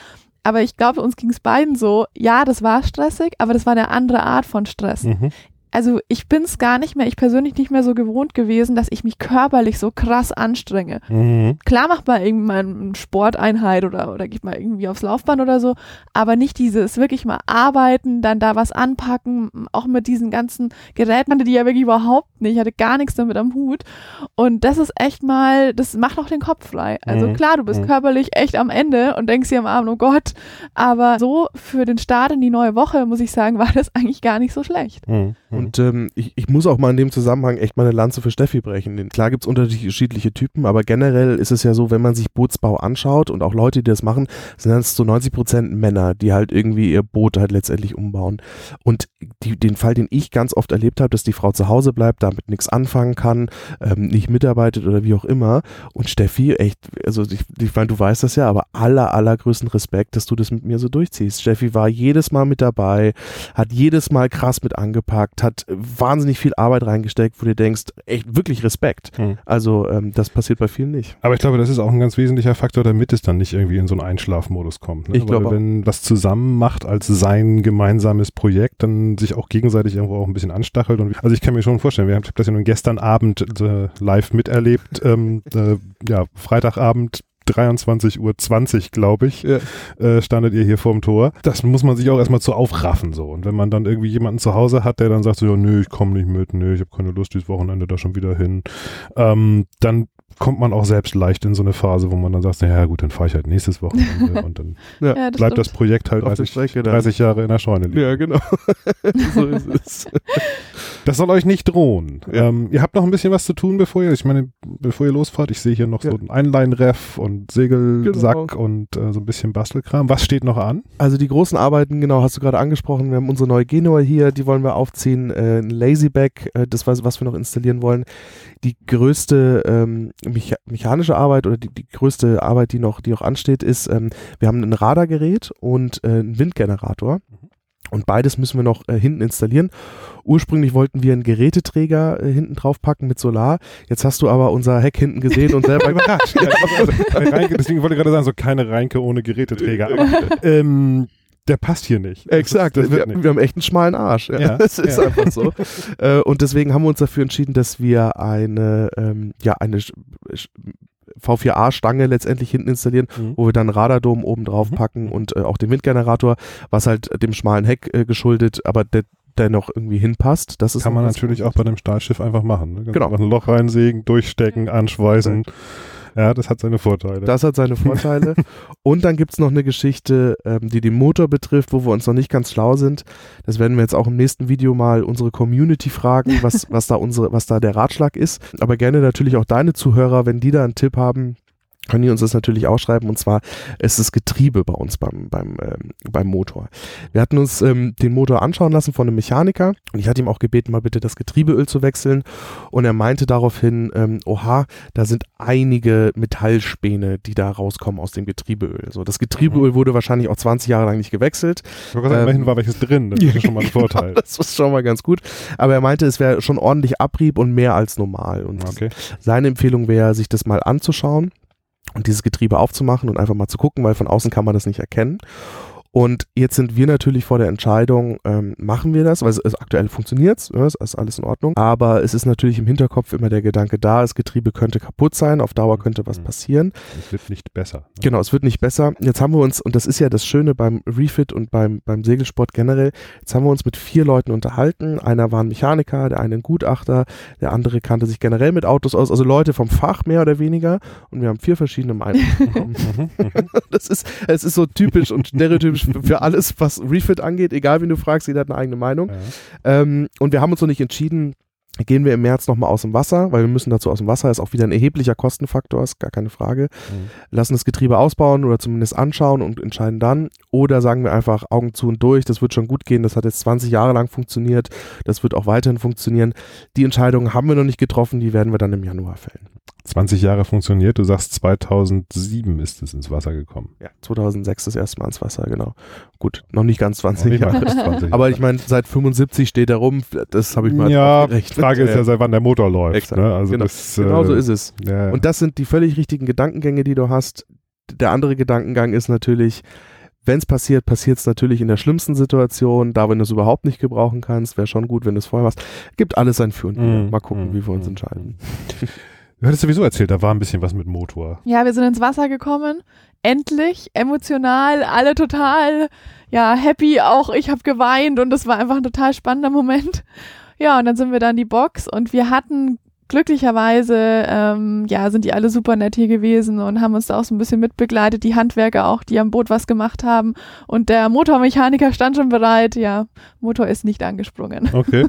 Aber ich glaube, uns ging es beiden so, ja, das war stressig, aber das war eine andere Art von Stress. Mhm. Also ich bin es gar nicht mehr, ich persönlich nicht mehr so gewohnt gewesen, dass ich mich körperlich so krass anstrenge. Mhm. Klar macht man irgendwie mal eine Sporteinheit oder, oder geht mal irgendwie aufs Laufband oder so, aber nicht dieses wirklich mal arbeiten, dann da was anpacken, auch mit diesen ganzen Geräten, hatte die ja wirklich überhaupt nicht, ich hatte gar nichts damit am Hut und das ist echt mal, das macht auch den Kopf frei. Also Mhm. klar, du bist Mhm. körperlich echt am Ende und denkst dir am Abend, oh Gott, aber so für den Start in die neue Woche, muss ich sagen, war das eigentlich gar nicht so schlecht. Mhm. Und ähm, ich, ich muss auch mal in dem Zusammenhang echt mal eine Lanze für Steffi brechen. Denn klar gibt es unterschiedliche Typen, aber generell ist es ja so, wenn man sich Bootsbau anschaut und auch Leute, die das machen, sind das zu 90 Prozent Männer, die halt irgendwie ihr Boot halt letztendlich umbauen. Und die, den Fall, den ich ganz oft erlebt habe, dass die Frau zu Hause bleibt, damit nichts anfangen kann, ähm, nicht mitarbeitet oder wie auch immer. Und Steffi, echt, also ich, ich meine, du weißt das ja, aber aller, allergrößten Respekt, dass du das mit mir so durchziehst. Steffi war jedes Mal mit dabei, hat jedes Mal krass mit angepackt, hat wahnsinnig viel Arbeit reingesteckt, wo du denkst, echt wirklich Respekt. Mhm. Also ähm, das passiert bei vielen nicht. Aber ich glaube, das ist auch ein ganz wesentlicher Faktor, damit es dann nicht irgendwie in so einen Einschlafmodus kommt. Ne? Ich glaube wenn was zusammen macht als sein gemeinsames Projekt, dann sich auch gegenseitig irgendwo auch ein bisschen anstachelt. Und also ich kann mir schon vorstellen, wir haben das ja nun gestern Abend äh, live miterlebt, ähm, äh, ja, Freitagabend 23.20 Uhr, glaube ich, Ja. äh, standet ihr hier vorm Tor. Das muss man sich auch erstmal zu aufraffen so. Und wenn man dann irgendwie jemanden zu Hause hat, der dann sagt so, ja, nö, ich komme nicht mit, nö, ich habe keine Lust, dieses Wochenende da schon wieder hin, ähm, dann kommt man auch selbst leicht in so eine Phase, wo man dann sagt, ja gut, dann fahre ich halt nächstes Wochenende und dann Ja. Ja, bleibt das stimmt. Projekt halt Auf der 30, Strecke dann. 30 Jahre in der Scheune liegen. Ja, genau. so ist es. Das soll euch nicht drohen. Ja. Ähm, ihr habt noch ein bisschen was zu tun, bevor ihr, ich meine, bevor ihr losfahrt. Ich sehe hier noch Ja. so ein Einleinreff und Segelsack Genau. und äh, so ein bisschen Bastelkram. Was steht noch an? Also die großen Arbeiten, genau, hast du gerade angesprochen. Wir haben unsere neue Genua hier, die wollen wir aufziehen. Äh, ein Lazyback, äh, das was, was wir noch installieren wollen. Die größte ähm, mecha mechanische Arbeit oder die, die größte Arbeit, die noch, die noch ansteht, ist, ähm, wir haben ein Radargerät und äh, einen Windgenerator. Und beides müssen wir noch äh, hinten installieren. Ursprünglich wollten wir einen Geräteträger äh, hinten drauf packen mit Solar. Jetzt hast du aber unser Heck hinten gesehen und selber überrascht. Ja, also, Reinke, deswegen wollte ich gerade sagen, so keine Reinke ohne Geräteträger. ähm, der passt hier nicht. Exakt. Das wir, nicht. wir haben echt einen schmalen Arsch. Ja. Ja, Das ist ja. einfach so. äh, und deswegen haben wir uns dafür entschieden, dass wir eine, ähm, ja, eine Sch- Sch- V4A-Stange letztendlich hinten installieren, Mhm. wo wir dann einen Radardom oben drauf Mhm. packen und äh, auch den Windgenerator, was halt dem schmalen Heck äh, geschuldet, aber der dennoch irgendwie hinpasst. Das ist Kann man natürlich auch bei einem Stahlschiff einfach machen. Ne? Genau. einfach Ein Loch reinsägen, durchstecken, anschweißen. Ja, das hat seine Vorteile. Das hat seine Vorteile. und dann gibt's noch eine Geschichte, ähm, die den Motor betrifft, wo wir uns noch nicht ganz schlau sind. Das werden wir jetzt auch im nächsten Video mal unsere Community fragen, was, was, da, unsere, was da der Ratschlag ist. Aber gerne natürlich auch deine Zuhörer, wenn die da einen Tipp haben, können die uns das natürlich auch schreiben. Und zwar ist das Getriebe bei uns beim, beim, ähm, beim Motor. Wir hatten uns ähm, den Motor anschauen lassen von einem Mechaniker und ich hatte ihm auch gebeten, mal bitte das Getriebeöl zu wechseln. Und er meinte daraufhin, ähm, oha, da sind einige Metallspäne, die da rauskommen aus dem Getriebeöl. So, das Getriebeöl wurde wahrscheinlich auch 20 Jahre lang nicht gewechselt. ich wollte sagen, ähm, immerhin war welches drin. Das ist schon mal ein Vorteil. Das ist schon mal ganz gut. Aber er meinte, es wäre schon ordentlich Abrieb und mehr als normal. Und Okay. seine Empfehlung wäre, sich das mal anzuschauen und dieses Getriebe aufzumachen und einfach mal zu gucken, weil von außen kann man das nicht erkennen. Und jetzt sind wir natürlich vor der Entscheidung, ähm, machen wir das, weil es, es aktuell funktioniert, ja, es ist alles in Ordnung. Aber es ist natürlich im Hinterkopf immer der Gedanke da, das Getriebe könnte kaputt sein, auf Dauer könnte was Mhm. passieren. Es wird nicht besser. ne? Genau, es wird nicht besser. Jetzt haben wir uns, und das ist ja das Schöne beim Refit und beim, beim Segelsport generell, jetzt haben wir uns mit vier Leuten unterhalten. Einer war ein Mechaniker, der eine ein Gutachter, der andere kannte sich generell mit Autos aus, also Leute vom Fach mehr oder weniger. Und wir haben vier verschiedene Meinungen bekommen. Mhm. Das ist, es ist so typisch und stereotypisch für, alles, was Refit angeht. Egal, wen du fragst, jeder hat eine eigene Meinung. Ja. Ähm, und wir haben uns noch nicht entschieden, gehen wir im März nochmal aus dem Wasser, weil wir müssen dazu aus dem Wasser, ist auch wieder ein erheblicher Kostenfaktor, ist gar keine Frage. Mhm. Lassen das Getriebe ausbauen oder zumindest anschauen und entscheiden dann. Oder sagen wir einfach Augen zu und durch, das wird schon gut gehen, das hat jetzt 20 Jahre lang funktioniert, das wird auch weiterhin funktionieren. Die Entscheidung haben wir noch nicht getroffen, die werden wir dann im Januar fällen. 20 Jahre funktioniert. Du sagst, 2007 ist es ins Wasser gekommen. Ja, 2006 das erste Mal ins Wasser, genau. Gut, noch nicht ganz 20 Nicht mal Jahre. 20 Aber ich meine, seit 75 steht er rum, das habe ich mal ja, aufgerechnet. Frage ist ja, seit wann der Motor läuft. Exakt. Ne? Also Genau. das, Genau so äh, ist es. Ja, ja. Und das sind die völlig richtigen Gedankengänge, die du hast. Der andere Gedankengang ist natürlich, wenn es passiert, passiert es natürlich in der schlimmsten Situation. Da, wenn du es überhaupt nicht gebrauchen kannst, wäre schon gut, wenn du es vorher machst. Gibt alles sein Für und Wider. Mhm. Mal gucken, Mhm. wie wir uns Mhm. entscheiden. Du hattest sowieso erzählt, da war ein bisschen was mit Motor. Ja, wir sind ins Wasser gekommen. Endlich, emotional, alle total, ja, happy. Auch ich habe geweint und das war einfach ein total spannender Moment. Ja, und dann sind wir da in die Box und wir hatten glücklicherweise, ähm, ja, sind die alle super nett hier gewesen und haben uns da auch so ein bisschen mitbegleitet. Die Handwerker auch, die am Boot was gemacht haben. Und der Motormechaniker stand schon bereit. Ja, Motor ist nicht angesprungen. Okay.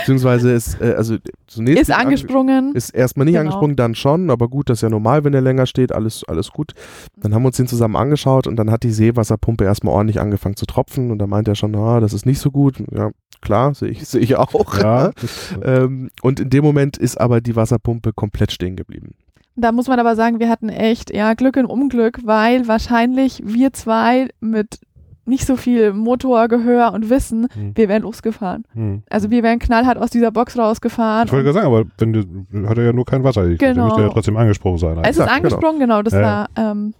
Beziehungsweise ist, äh, also zunächst Ist angesprungen. Ist erstmal nicht Genau. angesprungen, dann schon, aber gut, das ist ja normal, wenn er länger steht, alles, alles gut. Dann haben wir uns den zusammen angeschaut und dann hat die Seewasserpumpe erstmal ordentlich angefangen zu tropfen und da meint er schon, ah, das ist nicht so gut. Ja, klar, sehe ich, sehe ich auch. ja. Äh, Ähm, und in dem Moment ist aber die Wasserpumpe komplett stehen geblieben. Da muss man aber sagen, wir hatten echt ja Glück im Unglück, weil wahrscheinlich wir zwei mit nicht so viel Motorgehör und Wissen, hm, wir wären losgefahren. hm. Also wir wären knallhart aus dieser Box rausgefahren. Ich wollte gerade sagen, aber wenn du, hat er ja nur kein Wasser. Ich Genau. Der müsste ja trotzdem angesprochen sein. es ist genau. angesprungen, genau, das Ja, war ähm,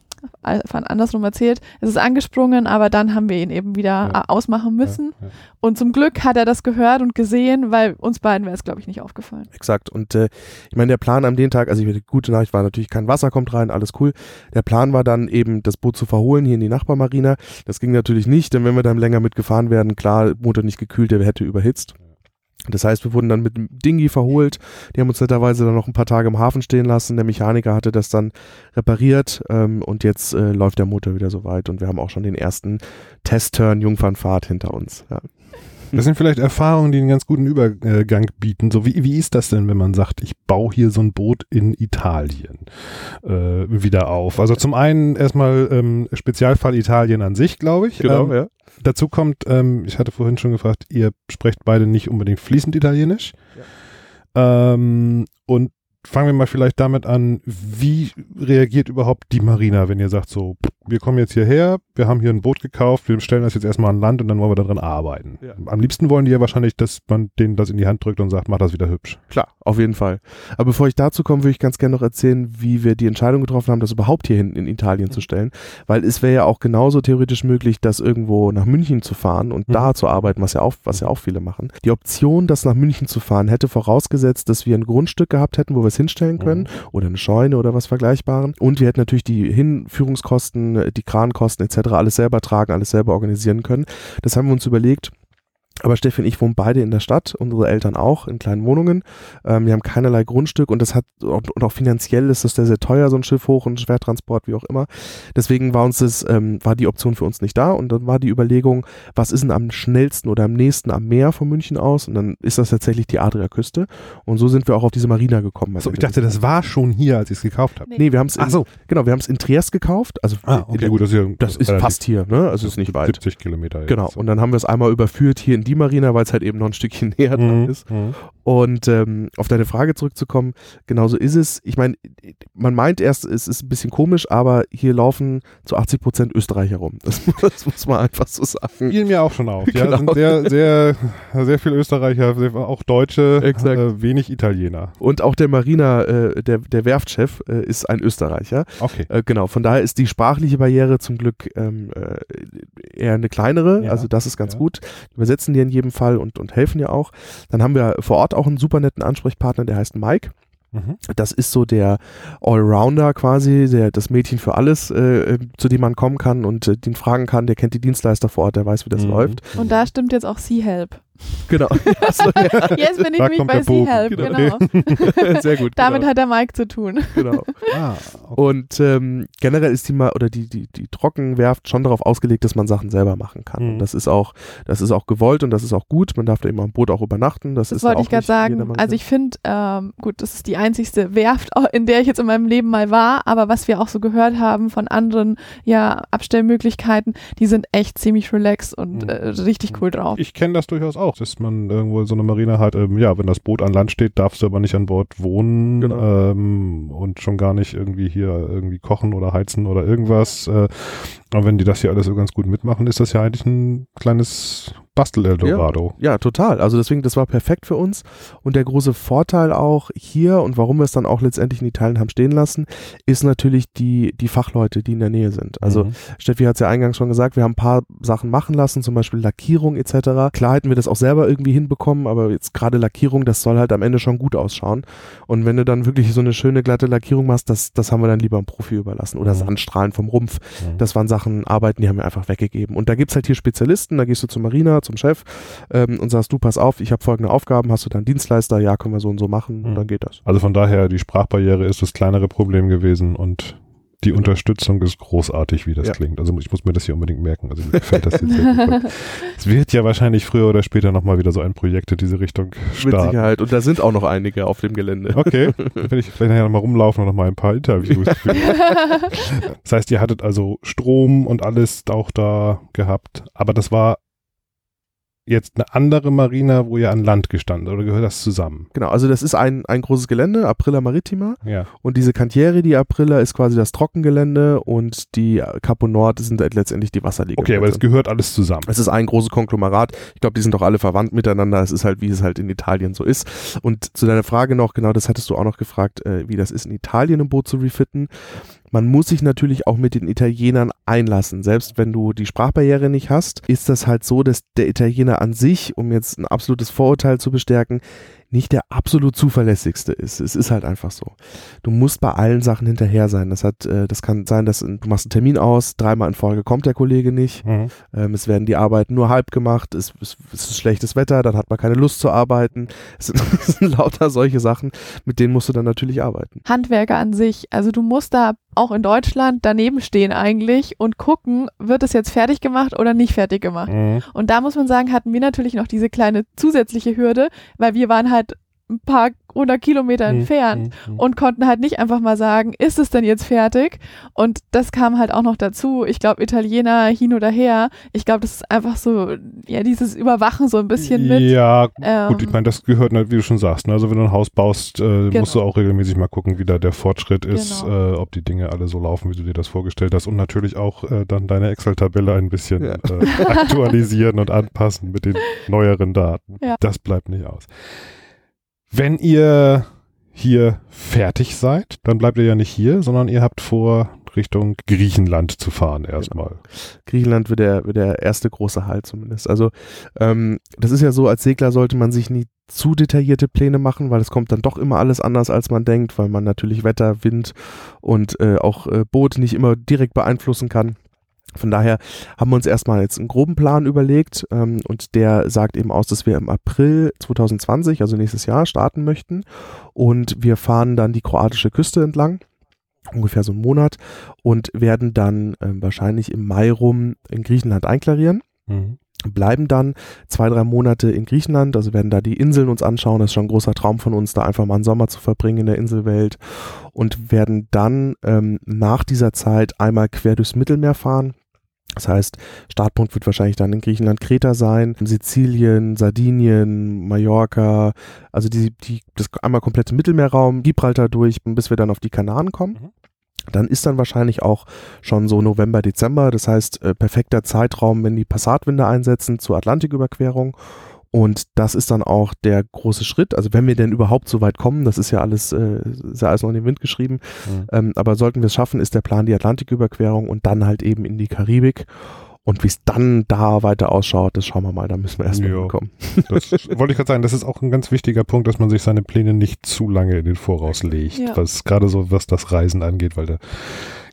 von andersrum erzählt. Es ist angesprungen, aber dann haben wir ihn eben wieder Ja. ausmachen müssen. Ja, ja. Und zum Glück hat er das gehört und gesehen, weil uns beiden wäre es, glaube ich, nicht aufgefallen. Exakt. Und äh, ich meine, der Plan am den Tag, also die gute Nachricht war natürlich, kein Wasser kommt rein, alles cool. Der Plan war dann eben, das Boot zu verholen hier in die Nachbarmarina. Das ging natürlich nicht, denn wenn wir dann länger mitgefahren werden, klar, Motor nicht gekühlt, der hätte überhitzt. Das heißt, wir wurden dann mit dem Dingi verholt. Die haben uns netterweise dann noch ein paar Tage im Hafen stehen lassen. Der Mechaniker hatte das dann repariert ähm, und jetzt äh, läuft der Motor wieder soweit und wir haben auch schon den ersten Testturn Jungfernfahrt hinter uns. Ja. Das sind vielleicht Erfahrungen, die einen ganz guten Übergang bieten. So wie, wie ist das denn, wenn man sagt, ich baue hier so ein Boot in Italien äh, wieder auf? Also zum einen erstmal ähm, Spezialfall Italien an sich, glaube ich. ähm, ja. Dazu kommt, ähm, ich hatte vorhin schon gefragt, ihr sprecht beide nicht unbedingt fließend Italienisch. Ähm, und fangen wir mal vielleicht damit an, wie reagiert überhaupt die Marina, wenn ihr sagt so, pff, wir kommen jetzt hierher, wir haben hier ein Boot gekauft, wir stellen das jetzt erstmal an Land und dann wollen wir daran arbeiten. Ja. Am liebsten wollen die ja wahrscheinlich, dass man denen das in die Hand drückt und sagt, mach das wieder hübsch. Klar, auf jeden Fall. Aber bevor ich dazu komme, würde ich ganz gerne noch erzählen, wie wir die Entscheidung getroffen haben, das überhaupt hier hinten in Italien zu stellen. Weil es wäre ja auch genauso theoretisch möglich, das irgendwo nach München zu fahren und Mhm. da zu arbeiten, was ja, auch, was ja auch viele machen. Die Option, das nach München zu fahren, hätte vorausgesetzt, dass wir ein Grundstück gehabt hätten, wo wir es hinstellen können oder eine Scheune oder was Vergleichbaren. Und wir hätten natürlich die Hinführungskosten, die Krankosten etc. alles selber tragen, alles selber organisieren können. Das haben wir uns überlegt. Aber Steffi und ich wohnen beide in der Stadt, unsere Eltern auch, in kleinen Wohnungen. Ähm, wir haben keinerlei Grundstück und das hat und, und auch finanziell ist das sehr, sehr teuer, so ein Schiff hoch und Schwertransport, wie auch immer. Deswegen war uns das, ähm, war die Option für uns nicht da und dann war die Überlegung, was ist denn am schnellsten oder am nächsten am Meer von München aus? Und dann ist das tatsächlich die Adriaküste. Und so sind wir auch auf diese Marina gekommen. So, ich dachte, das war schon hier, als ich es gekauft habe. Nee, wir haben es Ach so. genau, wir haben es in Triest gekauft. Also Ah, okay, gut, das ist ja das ist fast hier, ne? Also ist nicht weit. 70 Kilometer. jetzt. Genau. Und dann haben wir es einmal überführt hier in die Marina, weil es halt eben noch ein Stückchen näher dran Mhm, ist. mhm. Und ähm, auf deine Frage zurückzukommen, genauso ist es. Ich meine, man meint erst, es ist ein bisschen komisch, aber hier laufen zu 80 Prozent Österreicher rum. Das, muss- das muss man einfach so sagen. Fiel mir auch schon auf. Ja, Genau. sind sehr, sehr, sehr viel Österreicher, sehr, auch Deutsche, äh, wenig Italiener. Und auch der Marina, äh, der, der Werftchef, äh, ist ein Österreicher. Okay. Äh, genau, von daher ist die sprachliche Barriere zum Glück ähm, äh, eher eine kleinere. Ja, Also das ist ganz ja. gut. Die übersetzen dir in jedem Fall und, und helfen dir auch. Dann haben wir vor Ort auch einen super netten Ansprechpartner, der heißt Mike. Mhm. Das ist so der Allrounder quasi, der, das Mädchen für alles, äh, zu dem man kommen kann und äh, den fragen kann. Der kennt die Dienstleister vor Ort, der weiß, wie das Mhm. läuft. Und da stimmt jetzt auch Sea Help. Genau. Achso, ja. Jetzt bin ich Da nämlich kommt bei der Sea Bogen. Help, Genau. genau. Sehr gut. Damit genau. hat der Mike zu tun. genau. Ah, okay. Und ähm, generell ist die mal oder die die die Trockenwerft schon darauf ausgelegt, dass man Sachen selber machen kann. Mhm. Und das ist auch das ist auch gewollt und das ist auch gut. Man darf da immer am Boot auch übernachten. Das, Das ist wollte auch ich gerade nicht sagen. Also ich finde, ähm, gut, das ist die einzigste Werft, in der ich jetzt in meinem Leben mal war, aber was wir auch so gehört haben von anderen ja, Abstellmöglichkeiten, die sind echt ziemlich relaxed und Mhm. äh, richtig cool drauf. Ich kenne das durchaus auch, dass man irgendwo so eine Marina hat, ähm, ja, wenn das Boot an Land steht, darfst du aber nicht an Bord wohnen Genau. ähm, und schon gar nicht irgendwie hier irgendwie kochen oder heizen oder irgendwas. Äh, aber wenn die das hier alles so ganz gut mitmachen, ist das ja eigentlich ein kleines Bastel-Eldorado. Ja, total. Also deswegen, das war perfekt für uns. Und der große Vorteil auch hier und warum wir es dann auch letztendlich in Italien haben stehen lassen, ist natürlich die, die Fachleute, die in der Nähe sind. Also Mhm. Steffi hat es ja eingangs schon gesagt, wir haben ein paar Sachen machen lassen, zum Beispiel Lackierung etc. Klar hätten wir das auch selber irgendwie hinbekommen, aber jetzt gerade Lackierung, das soll halt am Ende schon gut ausschauen. Und wenn du dann wirklich so eine schöne glatte Lackierung machst, das, das haben wir dann lieber einem Profi überlassen. Oder Mhm. Sandstrahlen vom Rumpf. Mhm. Das waren Sachen, Arbeiten, die haben wir einfach weggegeben. Und da gibt's halt hier Spezialisten, da gehst du zur Marina, zum Chef ähm, und sagst, du, pass auf, ich habe folgende Aufgaben, hast du dann Dienstleister, ja, können wir so und so machen Mhm. und dann geht das. Also von daher, die Sprachbarriere ist das kleinere Problem gewesen und die Unterstützung ist großartig, wie das Ja. klingt. Also ich muss mir das hier unbedingt merken. Also mir gefällt das jetzt sehr gut. Es wird ja wahrscheinlich früher oder später nochmal wieder so ein Projekt in diese Richtung Mit starten. Sicherheit. Und da sind auch noch einige auf dem Gelände. Okay, dann werde ich vielleicht nachher nochmal rumlaufen und nochmal ein paar Interviews führen. Das heißt, ihr hattet also Strom und alles auch da gehabt, aber das war jetzt eine andere Marina, wo ihr an Land gestanden oder gehört das zusammen? Genau, also das ist ein, ein großes Gelände, Aprilla Maritima. Ja. Und diese Cantiere, die Aprilla, ist quasi das Trockengelände und die Capo Nord sind halt letztendlich die Wasserliegeplätze. Okay, aber das gehört alles zusammen. Es ist ein großes Konglomerat. Ich glaube, die sind doch alle verwandt miteinander. Es ist halt, wie es halt in Italien so ist. Und zu deiner Frage noch, genau das hattest du auch noch gefragt, äh, wie das ist, in Italien ein Boot zu refitten. Man muss sich natürlich auch mit den Italienern einlassen. Selbst wenn du die Sprachbarriere nicht hast, ist das halt so, dass der Italiener an sich, um jetzt ein absolutes Vorurteil zu bestärken, nicht der absolut zuverlässigste ist. Es ist halt einfach so. Du musst bei allen Sachen hinterher sein. Das hat, äh, das kann sein, dass du machst einen Termin aus, dreimal in Folge kommt der Kollege nicht. Mhm. Ähm, es werden die Arbeiten nur halb gemacht, es, es, es ist schlechtes Wetter, dann hat man keine Lust zu arbeiten. Es sind, es sind lauter solche Sachen, mit denen musst du dann natürlich arbeiten. Handwerker an sich, also du musst da auch in Deutschland daneben stehen eigentlich und gucken, wird es jetzt fertig gemacht oder nicht fertig gemacht. Mhm. Und da muss man sagen, hatten wir natürlich noch diese kleine zusätzliche Hürde, weil wir waren halt ein paar hundert Kilometer Hm, entfernt hm, hm. und konnten halt nicht einfach mal sagen, ist es denn jetzt fertig? Und das kam halt auch noch dazu. Ich glaube, Italiener hin oder her, ich glaube, das ist einfach so, ja, dieses Überwachen so ein bisschen mit. Ja, Ähm, gut, ich meine, das gehört, halt, wie du schon sagst. Ne? Also wenn du ein Haus baust, äh, Genau. musst du auch regelmäßig mal gucken, wie da der Fortschritt ist, Genau. äh, ob die Dinge alle so laufen, wie du dir das vorgestellt hast und natürlich auch äh, dann deine Excel-Tabelle ein bisschen Ja. äh, aktualisieren und anpassen mit den neueren Daten. Ja. Das bleibt nicht aus. Wenn ihr hier fertig seid, dann bleibt ihr ja nicht hier, sondern ihr habt vor, Richtung Griechenland zu fahren erstmal. Griechenland wird der, wird der erste große Halt zumindest. Also ähm, das ist ja so, als Segler sollte man sich nie zu detaillierte Pläne machen, weil es kommt dann doch immer alles anders, als man denkt, weil man natürlich Wetter, Wind und äh, auch äh, Boot nicht immer direkt beeinflussen kann. Von daher haben wir uns erstmal jetzt einen groben Plan überlegt ähm, und der sagt eben aus, dass wir im April 2020, also nächstes Jahr, starten möchten und wir fahren dann die kroatische Küste entlang, ungefähr so einen Monat und werden dann ähm, wahrscheinlich im Mai rum in Griechenland einklarieren Mhm. bleiben dann zwei, drei Monate in Griechenland, also werden da die Inseln uns anschauen. Das ist schon ein großer Traum von uns, da einfach mal einen Sommer zu verbringen in der Inselwelt und werden dann ähm, nach dieser Zeit einmal quer durchs Mittelmeer fahren. Das heißt, Startpunkt wird wahrscheinlich dann in Griechenland Kreta sein, Sizilien, Sardinien, Mallorca, also die, die, das einmal komplette Mittelmeerraum, Gibraltar durch, bis wir dann auf die Kanaren kommen. Mhm. Dann ist dann wahrscheinlich auch schon so November, Dezember, das heißt äh, perfekter Zeitraum, wenn die Passatwinde einsetzen zur Atlantiküberquerung. Und das ist dann auch der große Schritt. Also wenn wir denn überhaupt so weit kommen, das ist ja alles, äh, ist ja alles noch in den Wind geschrieben. Mhm. Ähm, aber sollten wir es schaffen, ist der Plan die Atlantiküberquerung und dann halt eben in die Karibik. Und wie es dann da weiter ausschaut, das schauen wir mal, da müssen wir erst mal Ja. hinkommen. Das wollte ich gerade sagen, das ist auch ein ganz wichtiger Punkt, dass man sich seine Pläne nicht zu lange in den Voraus legt, Ja. was gerade so, was das Reisen angeht, weil da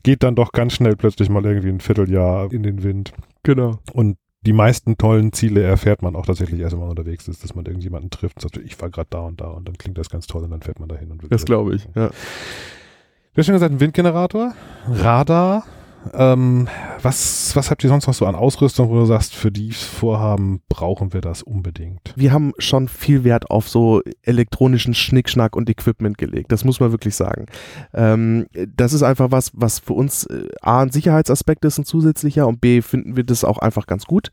geht dann doch ganz schnell plötzlich mal irgendwie ein Vierteljahr in den Wind. Genau. Und die meisten tollen Ziele erfährt man auch tatsächlich erst, wenn man unterwegs ist, dass man irgendjemanden trifft und sagt, ich war gerade da und da und dann klingt das ganz toll und dann fährt man dahin und wird Das glaube ich. Ja. Du hast schon gesagt, ein Windgenerator, Radar. Ähm, was, was habt ihr sonst noch so an Ausrüstung, wo du sagst, für die Vorhaben brauchen wir das unbedingt? wir haben schon viel Wert auf so elektronischen Schnickschnack und Equipment gelegt. Das muss man wirklich sagen. Ähm, das ist einfach was, was für uns äh, A, ein Sicherheitsaspekt ist, ein zusätzlicher und B, finden wir das auch einfach ganz gut.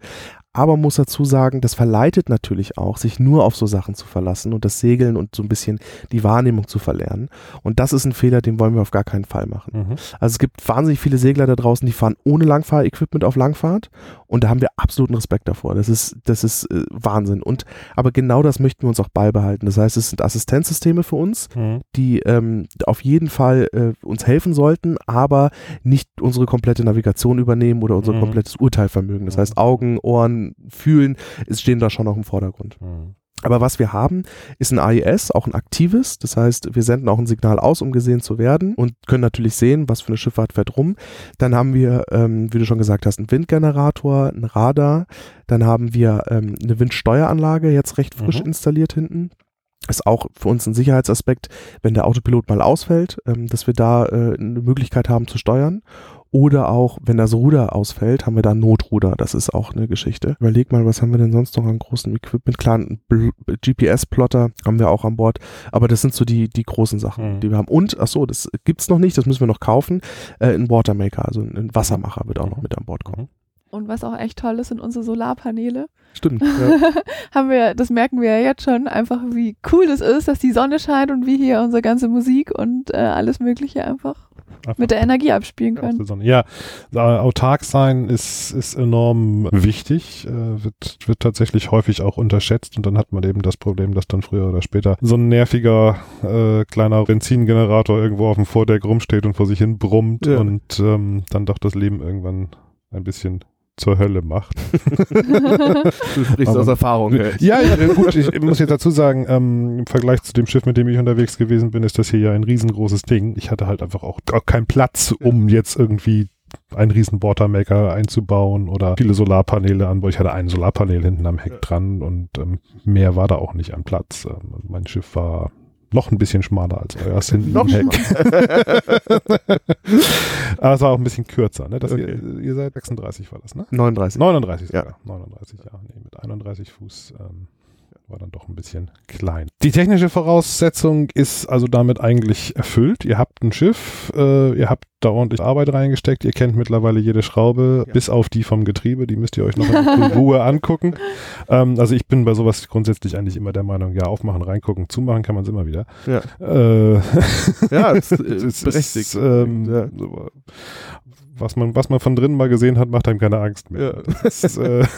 Aber man muss dazu sagen, das verleitet natürlich auch, sich nur auf so Sachen zu verlassen und das Segeln und so ein bisschen die Wahrnehmung zu verlernen. Und das ist ein Fehler, den wollen wir auf gar keinen Fall machen. Mhm. Also es gibt wahnsinnig viele Segler da draußen, die fahren ohne Langfahrequipment auf Langfahrt und da haben wir absoluten Respekt davor. Das ist, das ist äh, Wahnsinn. Und aber genau das möchten wir uns auch beibehalten. Das heißt, es sind Assistenzsysteme für uns, Mhm. die ähm, auf jeden Fall äh, uns helfen sollten, aber nicht unsere komplette Navigation übernehmen oder unser Mhm. komplettes Urteilvermögen. Das Mhm. heißt, Augen, Ohren, Fühlen, es stehen da schon noch im Vordergrund. Mhm. Aber was wir haben, ist ein AIS, auch ein aktives. Das heißt, wir senden auch ein Signal aus, um gesehen zu werden und können natürlich sehen, was für eine Schifffahrt fährt rum. Dann haben wir, ähm, wie du schon gesagt hast, einen Windgenerator, ein Radar. Dann haben wir ähm, eine Windsteueranlage, jetzt recht frisch Mhm. installiert hinten. Ist auch für uns ein Sicherheitsaspekt, wenn der Autopilot mal ausfällt, ähm, dass wir da äh, eine Möglichkeit haben zu steuern. Oder auch, wenn das Ruder ausfällt, haben wir da ein Notruder. Das ist auch eine Geschichte. Überleg mal, was haben wir denn sonst noch an großem Equipment? Klar, GPS-Plotter haben wir auch an Bord. Aber das sind so die, die großen Sachen, Mhm. die wir haben. Und, ach so, das gibt's noch nicht, das müssen wir noch kaufen. Äh, ein Watermaker, also ein Wassermacher wird auch noch Mhm. mit an Bord kommen. Und was auch echt toll ist, sind unsere Solarpaneele. Stimmt. Ja. haben wir, das merken wir ja jetzt schon, einfach wie cool das ist, dass die Sonne scheint und wir hier unsere ganze Musik und äh, alles Mögliche einfach Einfach mit der Energie abspielen können. Sonne. Ja, äh, autark sein ist, ist enorm wichtig, äh, wird, wird tatsächlich häufig auch unterschätzt und dann hat man eben das Problem, dass dann früher oder später so ein nerviger äh, kleiner Benzingenerator irgendwo auf dem Vordeck rumsteht und vor sich hin brummt Ja. und ähm, dann doch das Leben irgendwann ein bisschen zur Hölle macht. Du sprichst Aber- aus Erfahrung. Ja, ja, gut, ich muss jetzt dazu sagen, ähm, im Vergleich zu dem Schiff, mit dem ich unterwegs gewesen bin, ist das hier ja ein riesengroßes Ding. Ich hatte halt einfach auch, auch keinen Platz, um jetzt irgendwie einen riesen Watermaker einzubauen oder viele Solarpaneele an Bord. Ich hatte ein Solarpanel hinten am Heck dran und ähm, mehr war da auch nicht an Platz. Ähm, mein Schiff war noch ein bisschen schmaler als euer hinten Noch am Heck. Aber es war auch ein bisschen kürzer. Ne? Okay. ihr, ihr seid 36 war das, ne? 39. 39 Ja. sogar. 39, ja. Nee, mit 31 Fuß. Ähm, war dann doch ein bisschen klein. Die technische Voraussetzung ist also damit eigentlich erfüllt. Ihr habt ein Schiff, äh, ihr habt da ordentlich Arbeit reingesteckt, ihr kennt mittlerweile jede Schraube, Ja. bis auf die vom Getriebe, die müsst ihr euch noch in Ruhe angucken. Ähm, also ich bin bei sowas grundsätzlich eigentlich immer der Meinung, ja, aufmachen, reingucken, zumachen kann man es immer wieder. Ja, Äh, ja das, äh, das berechtigt. Ist, ähm, ja. was, man, was man von drinnen mal gesehen hat, macht einem keine Angst mehr. Ja. Das ist, äh,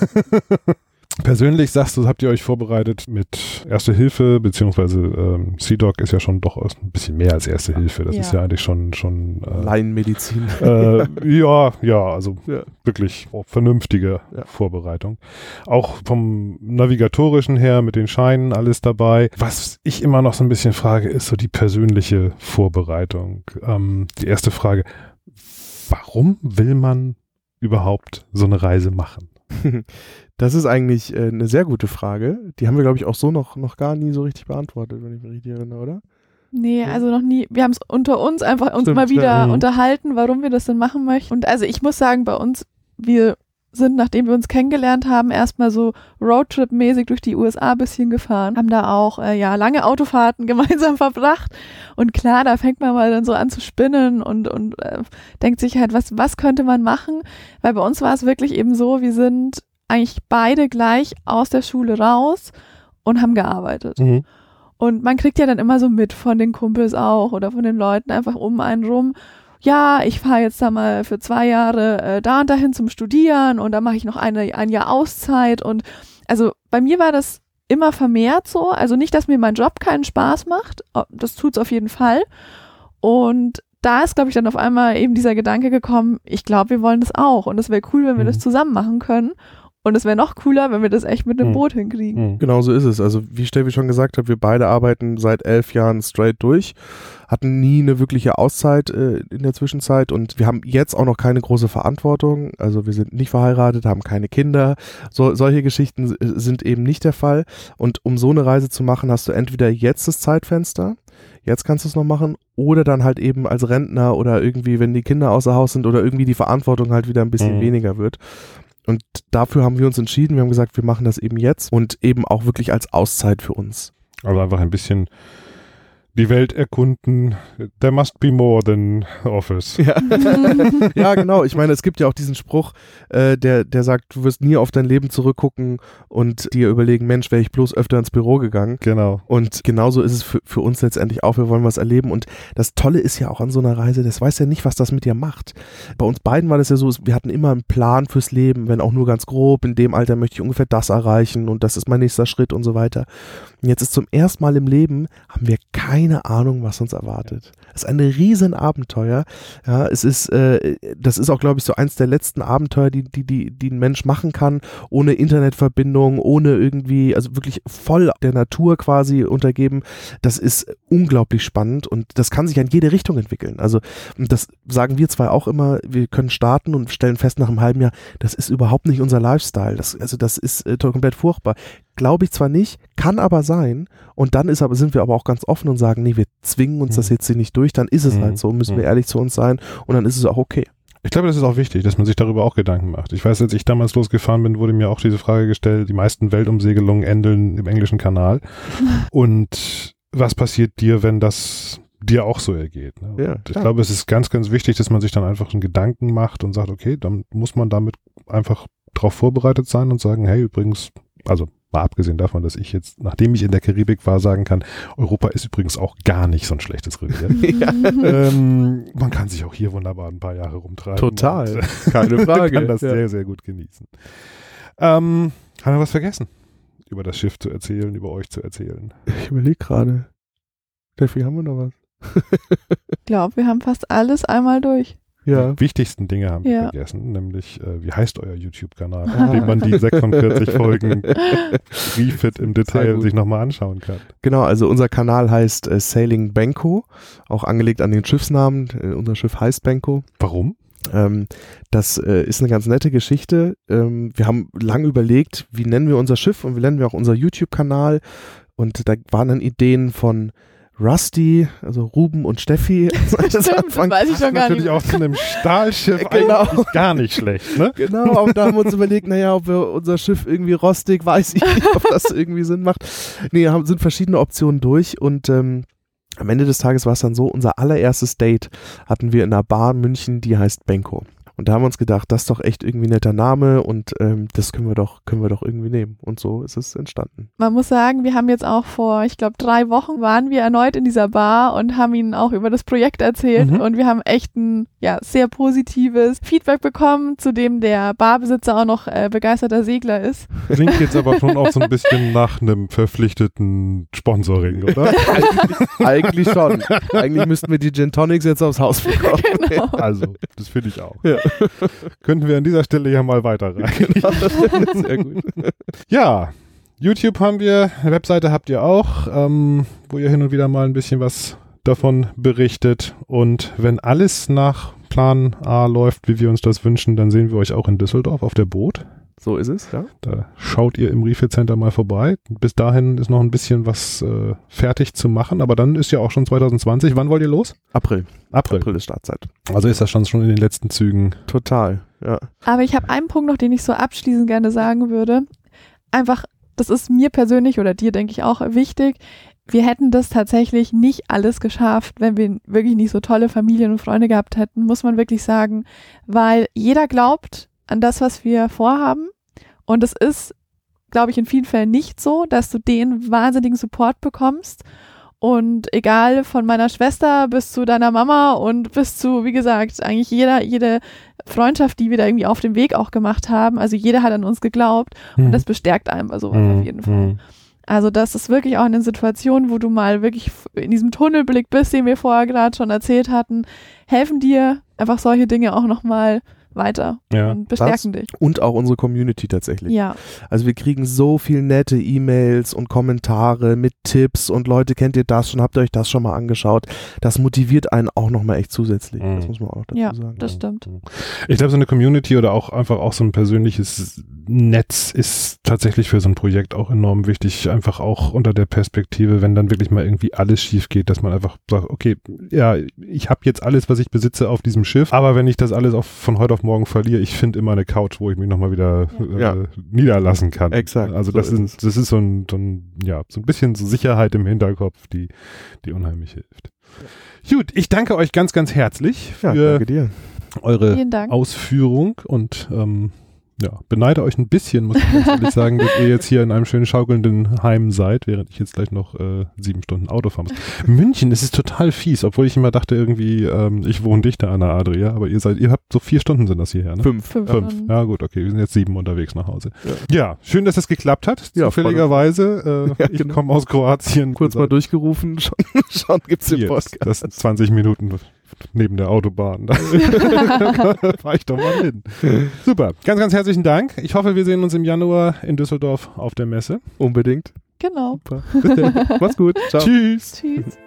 Persönlich sagst du, habt ihr euch vorbereitet mit Erste Hilfe, beziehungsweise ähm, CDOC ist ja schon doch ein bisschen mehr als Erste Hilfe. Das Ja. ist ja eigentlich schon, schon äh, Laienmedizin. äh, ja, ja, also Ja. wirklich vernünftige Ja. Vorbereitung. Auch vom Navigatorischen her mit den Scheinen alles dabei. Was ich immer noch so ein bisschen frage, ist so die persönliche Vorbereitung. Ähm, die erste Frage, warum will man überhaupt so eine Reise machen? Das ist eigentlich äh, eine sehr gute Frage. Die haben wir, glaube ich, auch so noch, noch gar nie so richtig beantwortet, wenn ich mich richtig erinnere, oder? Nee, also noch nie. Wir haben es unter uns einfach uns Stimmt, mal wieder ja. Mhm. unterhalten, warum wir das denn machen möchten. Und also ich muss sagen, bei uns, wir sind, nachdem wir uns kennengelernt haben, erstmal so Roadtrip-mäßig durch die USA ein bisschen gefahren, haben da auch äh, ja lange Autofahrten gemeinsam verbracht. Und klar, da fängt man mal dann so an zu spinnen und, und äh, denkt sich halt, was, was könnte man machen? Weil bei uns war es wirklich eben so, wir sind eigentlich beide gleich aus der Schule raus und haben gearbeitet. Und man kriegt ja dann immer so mit von den Kumpels auch oder von den Leuten einfach um einen rum. Ja, ich fahre jetzt da mal für zwei Jahre äh, da und dahin zum Studieren und dann mache ich noch eine, ein Jahr Auszeit. Und also bei mir war das immer vermehrt so. Also nicht, dass mir mein Job keinen Spaß macht. Oh, Das tut's auf jeden Fall. Und da ist, glaube ich, dann auf einmal eben dieser Gedanke gekommen, ich glaube, wir wollen das auch. Und es wäre cool, wenn wir Mhm. das zusammen machen können. Und es wäre noch cooler, wenn wir das echt mit einem Mhm. Boot hinkriegen. Mhm. Genau so ist es. Also wie Steffi schon gesagt hat, wir beide arbeiten seit elf Jahren straight durch, hatten nie eine wirkliche Auszeit äh, in der Zwischenzeit und wir haben jetzt auch noch keine große Verantwortung. Also wir sind nicht verheiratet, haben keine Kinder. So, solche Geschichten äh, sind eben nicht der Fall. Und um so eine Reise zu machen, hast du entweder jetzt das Zeitfenster, jetzt kannst du es noch machen, oder dann halt eben als Rentner oder irgendwie, wenn die Kinder außer Haus sind oder irgendwie die Verantwortung halt wieder ein bisschen Mhm. weniger wird. Und dafür haben wir uns entschieden. Wir haben gesagt, wir machen das eben jetzt und eben auch wirklich als Auszeit für uns. Also einfach ein bisschen die Welt erkunden. There must be more than Office. Ja, ja genau. Ich meine, es gibt ja auch diesen Spruch, äh, der, der sagt, du wirst nie auf dein Leben zurückgucken und dir überlegen, Mensch, wäre ich bloß öfter ins Büro gegangen. Genau. Und genauso ist es für, für uns letztendlich auch. Wir wollen was erleben. Und das Tolle ist ja auch an so einer Reise, das weiß ja nicht, was das mit dir macht. Bei uns beiden war das ja so, wir hatten immer einen Plan fürs Leben, wenn auch nur ganz grob. In dem Alter möchte ich ungefähr das erreichen und das ist mein nächster Schritt und so weiter. Und jetzt ist zum ersten Mal im Leben, haben wir keine Ahnung, was uns erwartet. Es ist ein riesen Abenteuer. Ja, es ist, äh, das ist auch, glaube ich, so eins der letzten Abenteuer, die, die, die, die ein Mensch machen kann, ohne Internetverbindung, ohne irgendwie, also wirklich voll der Natur quasi untergeben. Das ist unglaublich spannend und das kann sich in jede Richtung entwickeln. Also, das sagen wir zwei auch immer, wir können starten und stellen fest nach einem halben Jahr, das ist überhaupt nicht unser Lifestyle. Das, also, das ist äh, komplett furchtbar. Glaube ich zwar nicht, kann aber sein. Und dann ist aber, sind wir aber auch ganz offen und sagen, nee, wir zwingen uns das Mhm. jetzt hier nicht durch, dann ist es Mhm. halt so, müssen wir Mhm. ehrlich zu uns sein und dann ist es auch okay. Ich glaube, das ist auch wichtig, dass man sich darüber auch Gedanken macht. Ich weiß, als ich damals losgefahren bin, wurde mir auch diese Frage gestellt, die meisten Weltumsegelungen enden im englischen Kanal. Und was passiert dir, wenn das dir auch so ergeht? Ne? Ja, ich klar. glaube, es ist ganz, ganz wichtig, dass man sich dann einfach einen Gedanken macht und sagt, okay, dann muss man damit einfach drauf vorbereitet sein und sagen, hey, übrigens, also mal abgesehen davon, dass ich jetzt, nachdem ich in der Karibik war, sagen kann, Europa ist übrigens auch gar nicht so ein schlechtes Revier. Ja. ähm, man kann sich auch hier wunderbar ein paar Jahre rumtreiben. Total. Und, Keine Frage. kann das Ja. sehr, sehr gut genießen. Ähm, haben wir was vergessen? Über das Schiff zu erzählen, über euch zu erzählen. Ich überlege gerade. Steffi, haben wir noch was? Ich glaube, wir haben fast alles einmal durch. Ja. Die wichtigsten Dinge haben wir Ja. vergessen, nämlich, äh, wie heißt euer YouTube-Kanal, Ah. dem man die 46 Folgen Refit im Detail sich nochmal anschauen kann. Genau, also unser Kanal heißt äh, Sailing Benko, auch angelegt an den Schiffsnamen. Äh, unser Schiff heißt Benko. Warum? Ähm, das äh, ist eine ganz nette Geschichte. Ähm, wir haben lange überlegt, wie nennen wir unser Schiff und wie nennen wir auch unser YouTube-Kanal. Und da waren dann Ideen von Rusty, also Ruben und Steffi. Stimmt, das weiß ich schon gar Natürlich nicht. auch zu einem Stahlschiff Genau. eigentlich gar nicht schlecht, ne? Genau, und da haben wir uns überlegt, naja, ob wir unser Schiff irgendwie rostig, weiß ich nicht, ob das irgendwie Sinn macht. Nee, haben, sind verschiedene Optionen durch und ähm, am Ende des Tages war es dann so, unser allererstes Date hatten wir in einer Bar in München, die heißt Benko. Und da haben wir uns gedacht, das ist doch echt irgendwie ein netter Name und ähm, das können wir doch, können wir doch irgendwie nehmen. Und so ist es entstanden. Man muss sagen, wir haben jetzt auch vor, ich glaube, drei Wochen waren wir erneut in dieser Bar und haben ihnen auch über das Projekt erzählt Mhm. und wir haben echt ein ja, sehr positives Feedback bekommen, zu dem der Barbesitzer auch noch äh, begeisterter Segler ist. Klingt jetzt aber schon auch so ein bisschen nach einem verpflichteten Sponsoring, oder? eigentlich, eigentlich schon. Eigentlich müssten wir die Gin Tonics jetzt aufs Haus bekommen. Genau. Also, das finde ich auch. Ja. Könnten wir an dieser Stelle ja mal weiterreichen. Sehr gut. Ja, YouTube haben wir, Webseite habt ihr auch, ähm, wo ihr hin und wieder mal ein bisschen was davon berichtet. Und wenn alles nach Plan A läuft, wie wir uns das wünschen, dann sehen wir euch auch in Düsseldorf auf der Boot. So ist es, ja. Da schaut ihr im Refill Center mal vorbei. Bis dahin ist noch ein bisschen was äh, fertig zu machen, aber dann ist ja auch schon 2020. Wann wollt ihr los? April. April. April ist Startzeit. Also ist das schon, schon in den letzten Zügen. Total, ja. Aber ich habe einen Punkt noch, den ich so abschließend gerne sagen würde. Einfach, das ist mir persönlich oder dir, denke ich, auch wichtig. Wir hätten das tatsächlich nicht alles geschafft, wenn wir wirklich nicht so tolle Familien und Freunde gehabt hätten, muss man wirklich sagen, weil jeder glaubt an das, was wir vorhaben. Und es ist, glaube ich, in vielen Fällen nicht so, dass du den wahnsinnigen Support bekommst. Und egal von meiner Schwester bis zu deiner Mama und bis zu, wie gesagt, eigentlich jeder, jede Freundschaft, die wir da irgendwie auf dem Weg auch gemacht haben. Also jeder hat an uns geglaubt und das bestärkt einem bei sowas auf jeden Fall. Mhm. Also das ist wirklich auch eine Situation, wo du mal wirklich in diesem Tunnelblick bist, den wir vorher gerade schon erzählt hatten, helfen dir einfach solche Dinge auch nochmal weiter Ja. und bestärken dich. Und auch unsere Community tatsächlich. Ja, Also wir kriegen so viel nette E-Mails und Kommentare mit Tipps und Leute, kennt ihr das schon, habt ihr euch das schon mal angeschaut? Das motiviert einen auch nochmal echt zusätzlich. Mhm. Das muss man auch dazu ja, sagen. das stimmt. Ich glaube, so eine Community oder auch einfach auch so ein persönliches Netz ist tatsächlich für so ein Projekt auch enorm wichtig. Einfach auch unter der Perspektive, wenn dann wirklich mal irgendwie alles schief geht, dass man einfach sagt, okay, ja, ich habe jetzt alles, was ich besitze auf diesem Schiff, aber wenn ich das alles auf, von heute auf morgen verliere, ich finde immer eine Couch, wo ich mich nochmal wieder äh, Ja. niederlassen kann. Exakt, Also so das, ist ist, das ist so ein, so ein, ja, so ein bisschen so Sicherheit im Hinterkopf, die, die unheimlich hilft. Gut, ich danke euch ganz, ganz herzlich Ja, für danke dir. eure. Ausführung und ähm, ja, beneide euch ein bisschen, muss ich ganz ehrlich sagen, dass ihr jetzt hier in einem schön schaukelnden Heim seid, während ich jetzt gleich noch äh, sieben Stunden Auto fahren muss. München, es ist total fies, obwohl ich immer dachte irgendwie, ähm, ich wohne dichter an der Adria, aber ihr seid, ihr habt so vier Stunden sind das hierher, ne? Fünf. Fünf. Fünf. Stunden. Ja gut, okay, wir sind jetzt sieben unterwegs nach Hause. Ja. Ja, schön, dass es geklappt hat. Ja, Zufälligerweise. Äh, Ja, ich genau. komme aus Kroatien. Kurz mal durchgerufen, schon, schon gibt's den Podcast. Das sind 20 Minuten neben der Autobahn. Da fahr ich doch mal hin. Super. Ganz, ganz herzlichen Dank. Ich hoffe, wir sehen uns im Januar in Düsseldorf auf der Messe. Unbedingt. Genau. Super. Bis dann. Mach's gut. Ciao. Tschüss. Tschüss.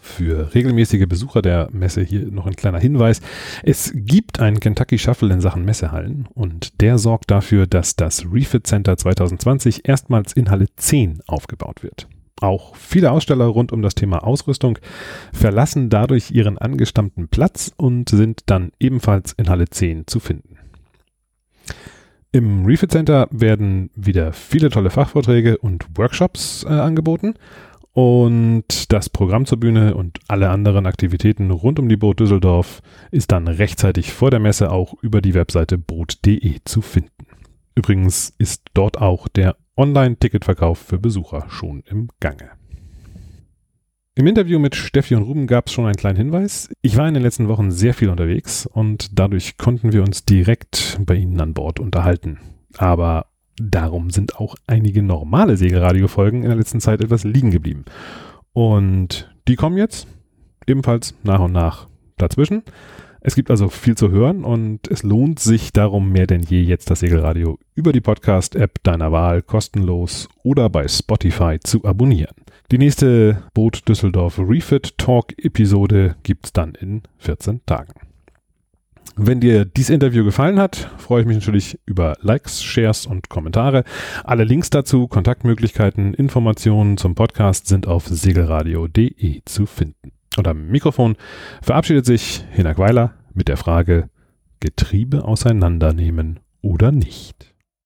Für regelmäßige Besucher der Messe hier noch ein kleiner Hinweis. Es gibt einen Kentucky Shuffle in Sachen Messehallen und der sorgt dafür, dass das Refit Center 2020 erstmals in Halle 10 aufgebaut wird. Auch viele Aussteller rund um das Thema Ausrüstung verlassen dadurch ihren angestammten Platz und sind dann ebenfalls in Halle 10 zu finden. Im Refit Center werden wieder viele tolle Fachvorträge und Workshops äh, angeboten. Und das Programm zur Bühne und alle anderen Aktivitäten rund um die Boot Düsseldorf ist dann rechtzeitig vor der Messe auch über die Webseite boot.de zu finden. Übrigens ist dort auch der Online-Ticketverkauf für Besucher schon im Gange. Im Interview mit Steffi und Ruben gab es schon einen kleinen Hinweis. Ich war in den letzten Wochen sehr viel unterwegs und dadurch konnten wir uns direkt bei Ihnen an Bord unterhalten. Aber darum sind auch einige normale Segelradio-Folgen in der letzten Zeit etwas liegen geblieben. Und die kommen jetzt ebenfalls nach und nach dazwischen. Es gibt also viel zu hören und es lohnt sich darum mehr denn je jetzt das Segelradio über die Podcast-App deiner Wahl kostenlos oder bei Spotify zu abonnieren. Die nächste Boot Düsseldorf Refit Talk Episode gibt's dann in 14 Tagen. Wenn dir dieses Interview gefallen hat, freue ich mich natürlich über Likes, Shares und Kommentare. Alle Links dazu, Kontaktmöglichkeiten, Informationen zum Podcast sind auf segelradio.de zu finden und am Mikrofon verabschiedet sich Hinak Weiler mit der Frage Getriebe auseinandernehmen oder nicht.